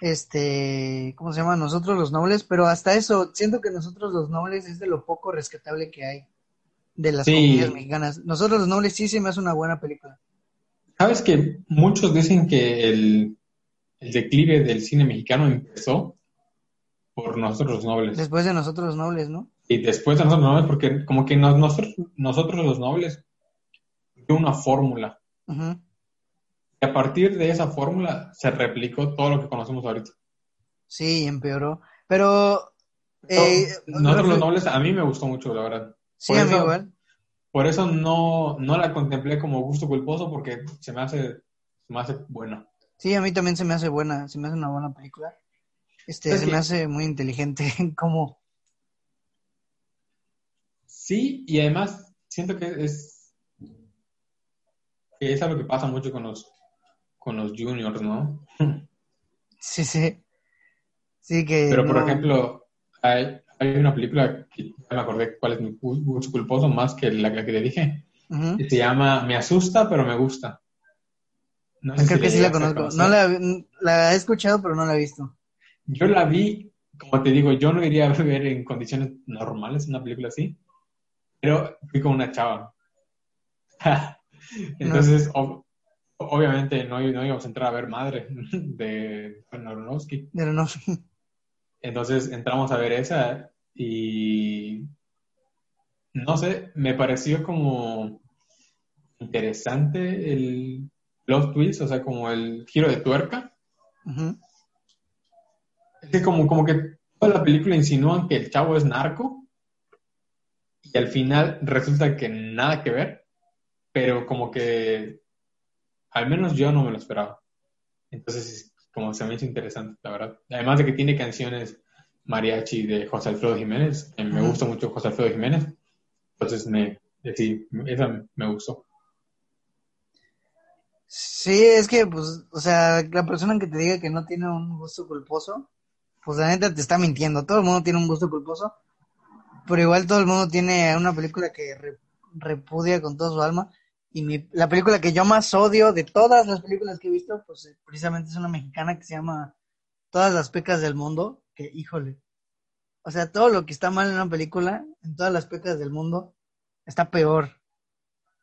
este, ¿cómo se llama? Nosotros los nobles, pero hasta eso, siento que nosotros los nobles es de lo poco rescatable que hay de las comunidades mexicanas. Nosotros los nobles sí se me hace una buena película. Sabes que muchos dicen que el, declive del cine mexicano empezó por nosotros los nobles. Después de nosotros los nobles, ¿no? Y después de nosotros los nobles, porque como que nosotros, nosotros los nobles, una fórmula y a partir de esa fórmula se replicó todo lo que conocemos ahorita. Sí, empeoró. Pero... Eh, nosotros los nobles, a mí me gustó mucho, la verdad. Sí, a mí igual. Por eso no, no la contemplé como gusto culposo, porque se me hace, se me hace buena. Sí, a mí también se me hace buena, se me hace una buena película. Este, se me hace muy inteligente como... Sí, y además siento que es que es algo que pasa mucho con los, con los juniors, ¿no? Sí, sí. Sí, que. Pero, por ejemplo, hay, hay, una película que me acordé cuál es mi gusto culposo más que la, que te dije. se llama Me asusta, pero me gusta. No Creo que sí la conozco. No la, la, he escuchado, pero no la he visto. Yo la vi, como te digo, yo no iría a ver en condiciones normales una película así, pero fui con una chava. [LAUGHS] Entonces, obviamente no, no, íbamos a entrar a ver Madre [LAUGHS] de Aronofsky. Entonces entramos a ver esa y no sé, me pareció como interesante el plot twist, o sea, como el giro de tuerca. Es que como, como que toda la película insinúan que el chavo es narco y al final resulta que nada que ver pero como que al menos yo no me lo esperaba. Entonces, como se me hizo interesante, la verdad. Además de que tiene canciones mariachi de José Alfredo Jiménez, me gusta mucho José Alfredo Jiménez, entonces me, sí, esa me gustó. Sí, es que, pues, o sea, la persona que te diga que no tiene un gusto culposo, pues la neta te está mintiendo. Todo el mundo tiene un gusto culposo, pero igual todo el mundo tiene una película que repudia con toda su alma. Y mi, la película que yo más odio de todas las películas que he visto, pues eh, precisamente es una mexicana que se llama Todas las pecas del mundo, que híjole. O sea, todo lo que está mal en una película, en todas las pecas del mundo, está peor.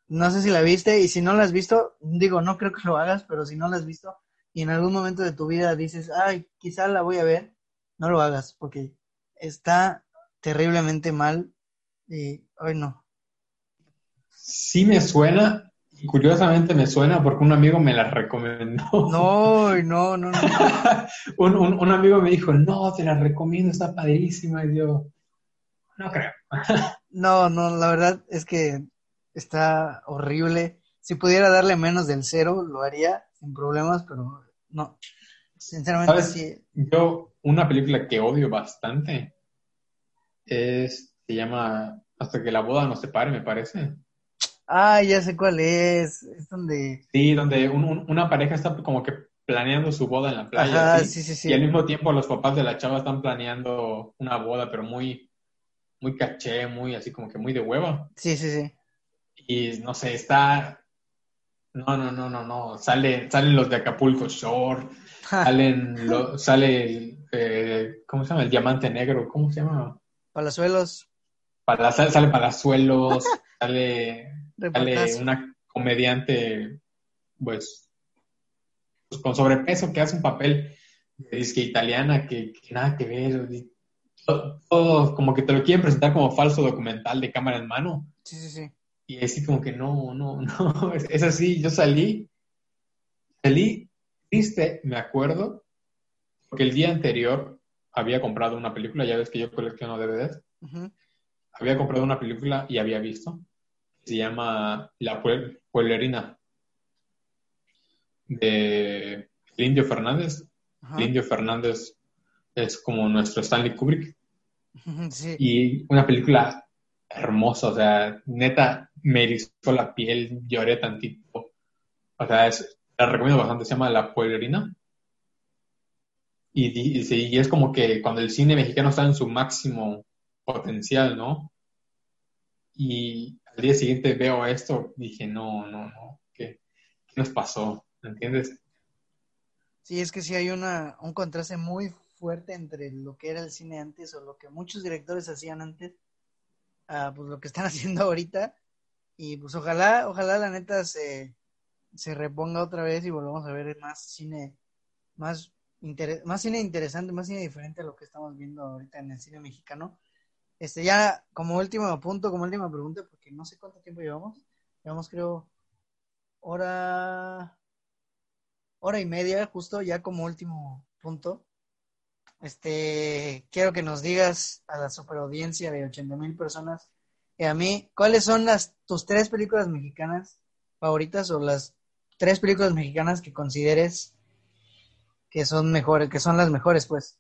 No sé si la viste y si no la has visto, digo, no creo que lo hagas, pero si no la has visto y en algún momento de tu vida dices, ay, quizá la voy a ver, no lo hagas porque está terriblemente mal y, ay no, sí me suena curiosamente me suena porque un amigo me la recomendó. No, no, no, no. [LAUGHS] un, un, amigo me dijo, no, te la recomiendo, está padrísima. Y yo, no creo. [LAUGHS] no, no, la verdad es que está horrible. Si pudiera darle menos del cero, lo haría sin problemas, pero no. Sinceramente sí. Yo, una película que odio bastante es, se llama Hasta que la boda nos separe, me parece. Ah, ya sé cuál es. Es donde. Sí, donde una pareja está como que planeando su boda en la playa. sí, sí, sí. Y al mismo tiempo los papás de la chava están planeando una boda, pero muy, muy caché, muy así como que muy de hueva. Sí, sí, sí. Y no sé, está. No, no, no, no, no. Sale, salen los de Acapulco Shore. salen, lo, [LAUGHS] sale el, eh, ¿cómo se llama? El diamante negro. ¿Cómo se llama? Palazuelos. Para, sale Palazuelos. [LAUGHS] sale sale una comediante, pues, pues, con sobrepeso que hace un papel de disque italiana que, nada que ver. Todo, como que te lo quieren presentar como falso documental de cámara en mano. Sí, sí, sí. Y así como que no, no, [LAUGHS] no, es, así. Yo salí, salí triste, me acuerdo, porque el día anterior había comprado una película, ya ves que yo colecciono DVDs. Había comprado una película y había visto se llama La Pueblerina de Indio Fernández. Indio Fernández es como nuestro Stanley Kubrick. Y una película hermosa, o sea, neta, me erizó la piel, lloré tantito. O sea, es, la recomiendo bastante, se llama La Pueblerina. Y, y, es como que cuando el cine mexicano está en su máximo potencial, ¿no? Y al día siguiente veo esto, dije, no, no, no, ¿qué, nos pasó? ¿Me entiendes? Sí, es que sí hay una, un contraste muy fuerte entre lo que era el cine antes o lo que muchos directores hacían antes, a pues lo que están [LAUGHS] haciendo ahorita. Y pues ojalá, ojalá la neta se, se reponga otra vez y volvamos a ver más cine, más, más cine interesante, más cine diferente a lo que estamos viendo ahorita en el cine mexicano. Este, ya como último punto, como última pregunta, porque no sé cuánto tiempo llevamos. Llevamos, creo, hora, hora y media, justo, ya como último punto. Este, quiero que nos digas a la superaudiencia de 80 mil personas y a mí, ¿cuáles son las tus tres películas mexicanas favoritas o las tres películas mexicanas que consideres que son mejores, que son las mejores, pues?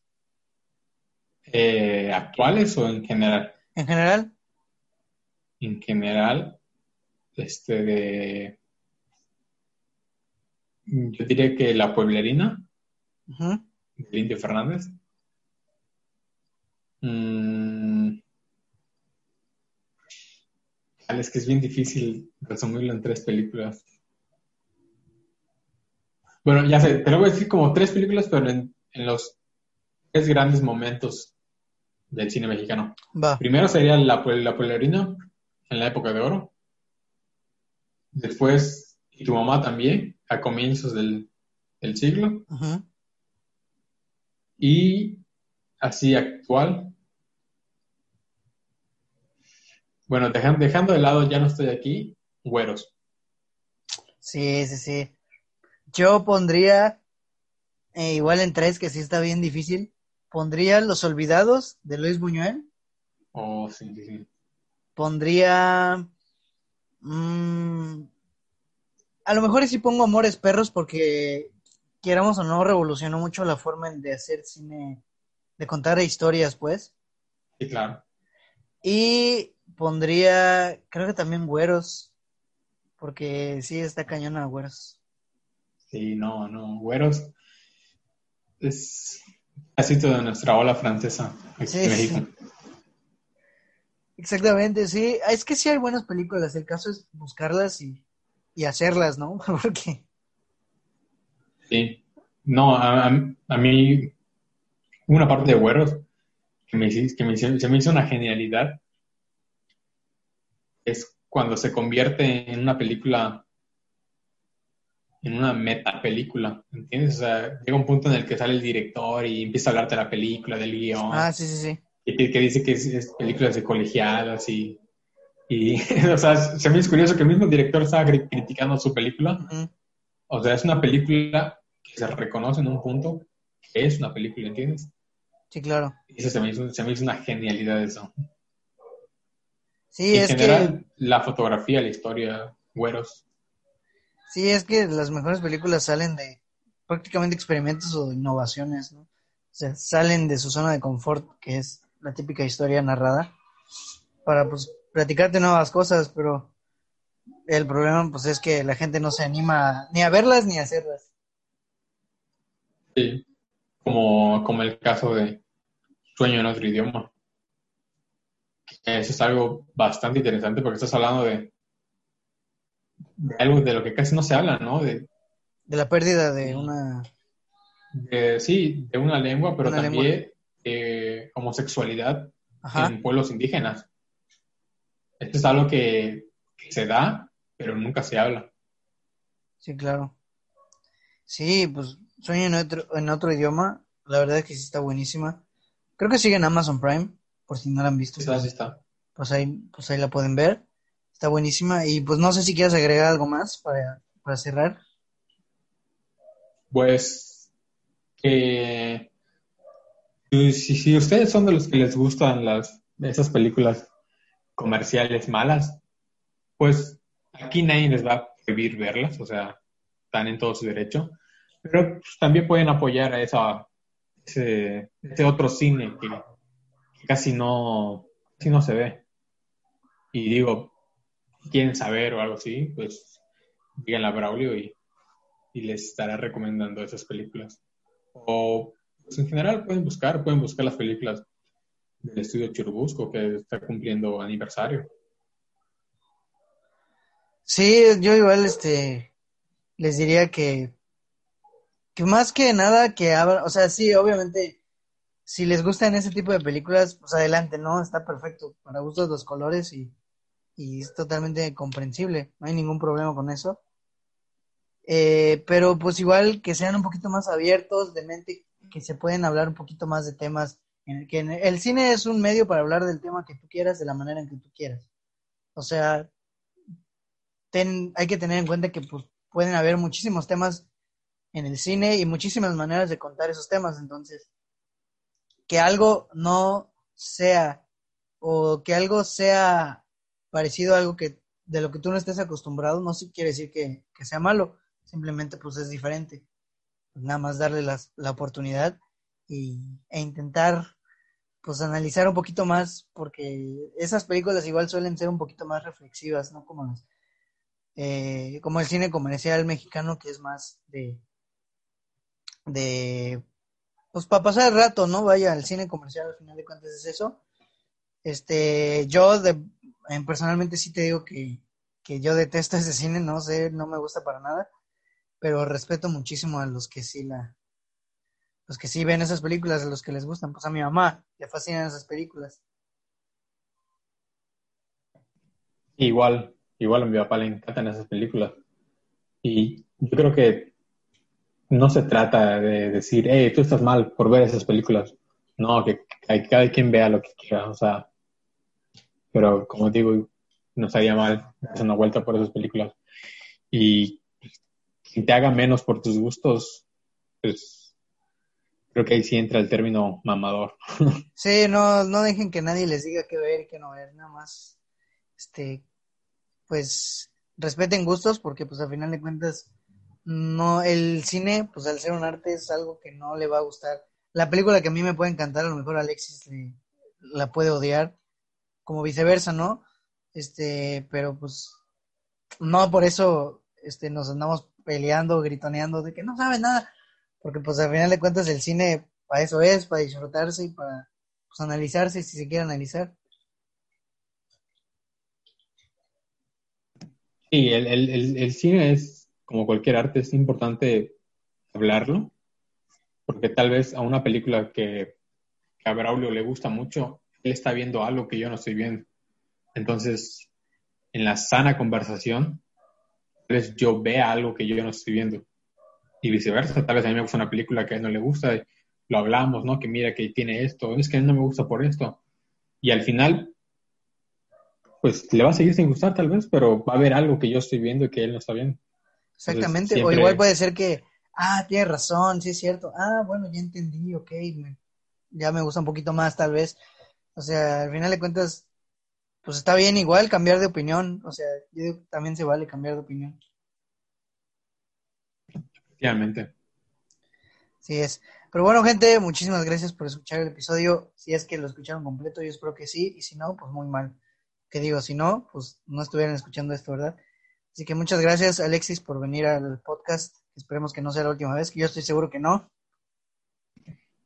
Eh, actuales o en general? En general. En general, este de... Yo diría que La Pueblerina, de Indio Fernández. Mm, es que es bien difícil resumirlo en tres películas. Bueno, ya sé, te lo voy a decir como tres películas, pero en, en los tres grandes momentos del cine mexicano. Primero sería la, la Pueblerina en la época de oro. Después, y tu mamá también, a comienzos del, siglo. Y así actual. Bueno, dejando, de lado, ya no estoy aquí, güeros. Sí, sí, sí. Yo pondría eh, igual en tres, que sí está bien difícil pondría Los Olvidados de Luis Buñuel. Oh, sí, sí, Pondría. Mm, a lo mejor sí pongo Amores Perros porque, quieramos o no, revolucionó mucho la forma de hacer cine, de contar historias, pues. Sí, claro. Y pondría, creo que también Güeros, porque sí está cañona Güeros. Sí, no, no, Güeros es Así de nuestra ola francesa México. Exactamente, sí. Es que sí hay buenas películas. El caso es buscarlas y, hacerlas, ¿no? [LAUGHS] Porque. Sí. No, a, mí, una parte de Güeros que, me, que me, se me hizo una genialidad es cuando se convierte en una película en una metapelícula, ¿entiendes? O sea, llega un punto en el que sale el director y empieza a hablarte de la película, del guion. Ah, sí, sí, sí. Y que, dice que es, películas de colegiadas y, Y, [LAUGHS] o sea, se me hizo curioso que el mismo director estaba criticando su película. O sea, es una película que se reconoce en un punto que es una película, ¿entiendes? Sí, claro. Y eso se me hizo, se me hizo una genialidad eso. Sí, en es general, la fotografía, la historia, güeros. Sí, es que las mejores películas salen de prácticamente experimentos o innovaciones, ¿no? O sea, salen de su zona de confort, que es la típica historia narrada, para pues platicarte nuevas cosas, pero el problema pues es que la gente no se anima ni a verlas ni a hacerlas. Sí, como, como el caso de Sueño en otro idioma. Eso es algo bastante interesante porque estás hablando de, algo de lo que casi no se habla, ¿no? De, de la pérdida de una... sí, de una lengua, pero también de homosexualidad en pueblos indígenas. Esto es algo que, se da, pero nunca se habla. Sí, claro. Sí, pues sueño en otro, en otro idioma. La verdad es que sí está buenísima. Creo que sigue en Amazon Prime, por si no la han visto. Sí, pues, está. Pues ahí, pues ahí la pueden ver. Está buenísima. Y pues no sé si quieres agregar algo más para, para cerrar. Pues que si, si ustedes son de los que les gustan las esas películas comerciales malas, pues aquí nadie les va a prohibir verlas, o sea, están en todo su derecho, pero pues, también pueden apoyar a esa, ese, otro cine que, casi no, casi no se ve. Y digo, quieren saber o algo así, pues díganle a Braulio y, y les estará recomendando esas películas. O pues, en general pueden buscar, pueden buscar las películas del estudio Churubusco que está cumpliendo aniversario. Sí, yo igual este les diría que que más que nada que abra, o sea, sí, obviamente si les gustan ese tipo de películas, pues adelante, ¿no? Está perfecto, para gustos los colores y, y es totalmente comprensible, no hay ningún problema con eso. Eh, pero pues igual que sean un poquito más abiertos de mente, que se pueden hablar un poquito más de temas en el que el cine es un medio para hablar del tema que tú quieras de la manera en que tú quieras. O sea, hay que tener en cuenta que pues, pueden haber muchísimos temas en el cine y muchísimas maneras de contar esos temas. Entonces, que algo no sea o que algo sea parecido a algo que de lo que tú no estés acostumbrado, no quiere decir que, sea malo, simplemente pues es diferente. nada más darle la oportunidad y, e intentar pues analizar un poquito más, porque esas películas igual suelen ser un poquito más reflexivas, ¿no? Como eh, como el cine comercial mexicano, que es más de, de, pues para pasar el rato, ¿no? Vaya, el cine comercial al final de cuentas es eso. Este, yo de, personalmente sí te digo que, que yo detesto ese cine, no sé, no me gusta para nada, pero respeto muchísimo a los que sí la, los que sí ven esas películas, a los que les gustan. Pues a mi mamá le fascinan esas películas. Igual, igual a mi papá le encantan esas películas. Y yo creo que no se trata de decir, hey, tú estás mal por ver esas películas. No, que, cada quien vea lo que quiera, o sea. Pero como digo, no estaría mal hacer una vuelta por esas películas. Y quien te haga menos por tus gustos, pues Creo que ahí sí entra el término mamador. [LAUGHS] Sí, no, no dejen que nadie les diga qué ver y qué no ver, nada más, este, pues, respeten gustos porque pues al final de cuentas, no, el cine, pues al ser un arte es algo que no le va a gustar. La película que a mí me puede encantar, a lo mejor Alexis la puede odiar, como viceversa, ¿no? Este, pero pues, no por eso, este, nos andamos peleando, gritoneando de que no sabe nada porque pues al final de cuentas el cine para eso es, para disfrutarse y para pues, analizarse si se quiere analizar. Sí, el, cine es, como cualquier arte, es importante hablarlo, porque tal vez a una película que, que a Braulio le gusta mucho, él está viendo algo que yo no estoy viendo. Entonces, en la sana conversación, tal vez yo vea algo que yo no estoy viendo y viceversa. Tal vez a mí me gusta una película que a él no le gusta, y lo hablamos, ¿no? Que mira que tiene esto, es que a él no me gusta por esto. Y al final, pues le va a seguir sin gustar tal vez, pero va a haber algo que yo estoy viendo y que él no está viendo. Exactamente, o igual puede ser que, ah, tiene razón, sí es cierto, ah, bueno, ya entendí, ok, ya me gusta un poquito más tal vez. O sea, al final de cuentas, pues está bien igual cambiar de opinión, o sea, yo también se vale cambiar de opinión. Efectivamente. Sí es. Pero bueno, gente, muchísimas gracias por escuchar el episodio. Si es que lo escucharon completo, yo espero que sí, y si no, pues muy mal. Que digo, si no, pues no estuvieran escuchando esto, ¿verdad? Así que muchas gracias, Alexis, por venir al podcast. Esperemos que no sea la última vez, que yo estoy seguro que no.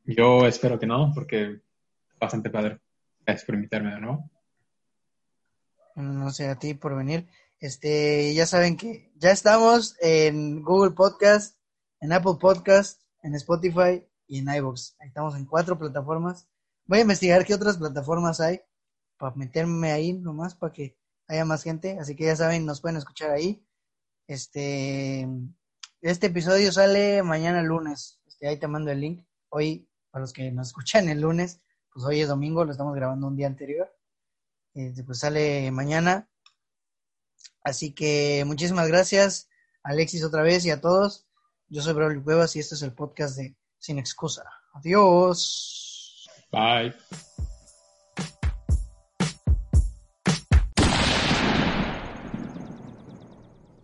Yo espero que no, porque bastante padre. Gracias por invitarme de nuevo. No sé, a ti por venir. Este, ya saben que ya estamos en Google Podcast, en Apple Podcast, en Spotify y en iVoox. Estamos en cuatro plataformas. Voy a investigar qué otras plataformas hay para meterme ahí nomás para que haya más gente. Así que ya saben, nos pueden escuchar ahí. Este, este episodio sale mañana lunes. Este, ahí te mando el link. Hoy, para los que nos escuchan el lunes, pues hoy es domingo, lo estamos grabando un día anterior. Este, pues sale mañana. Así que muchísimas gracias, Alexis, otra vez y a todos. Yo soy Braulio Cuevas y este es el podcast de Sin Excusa. Adiós. Bye.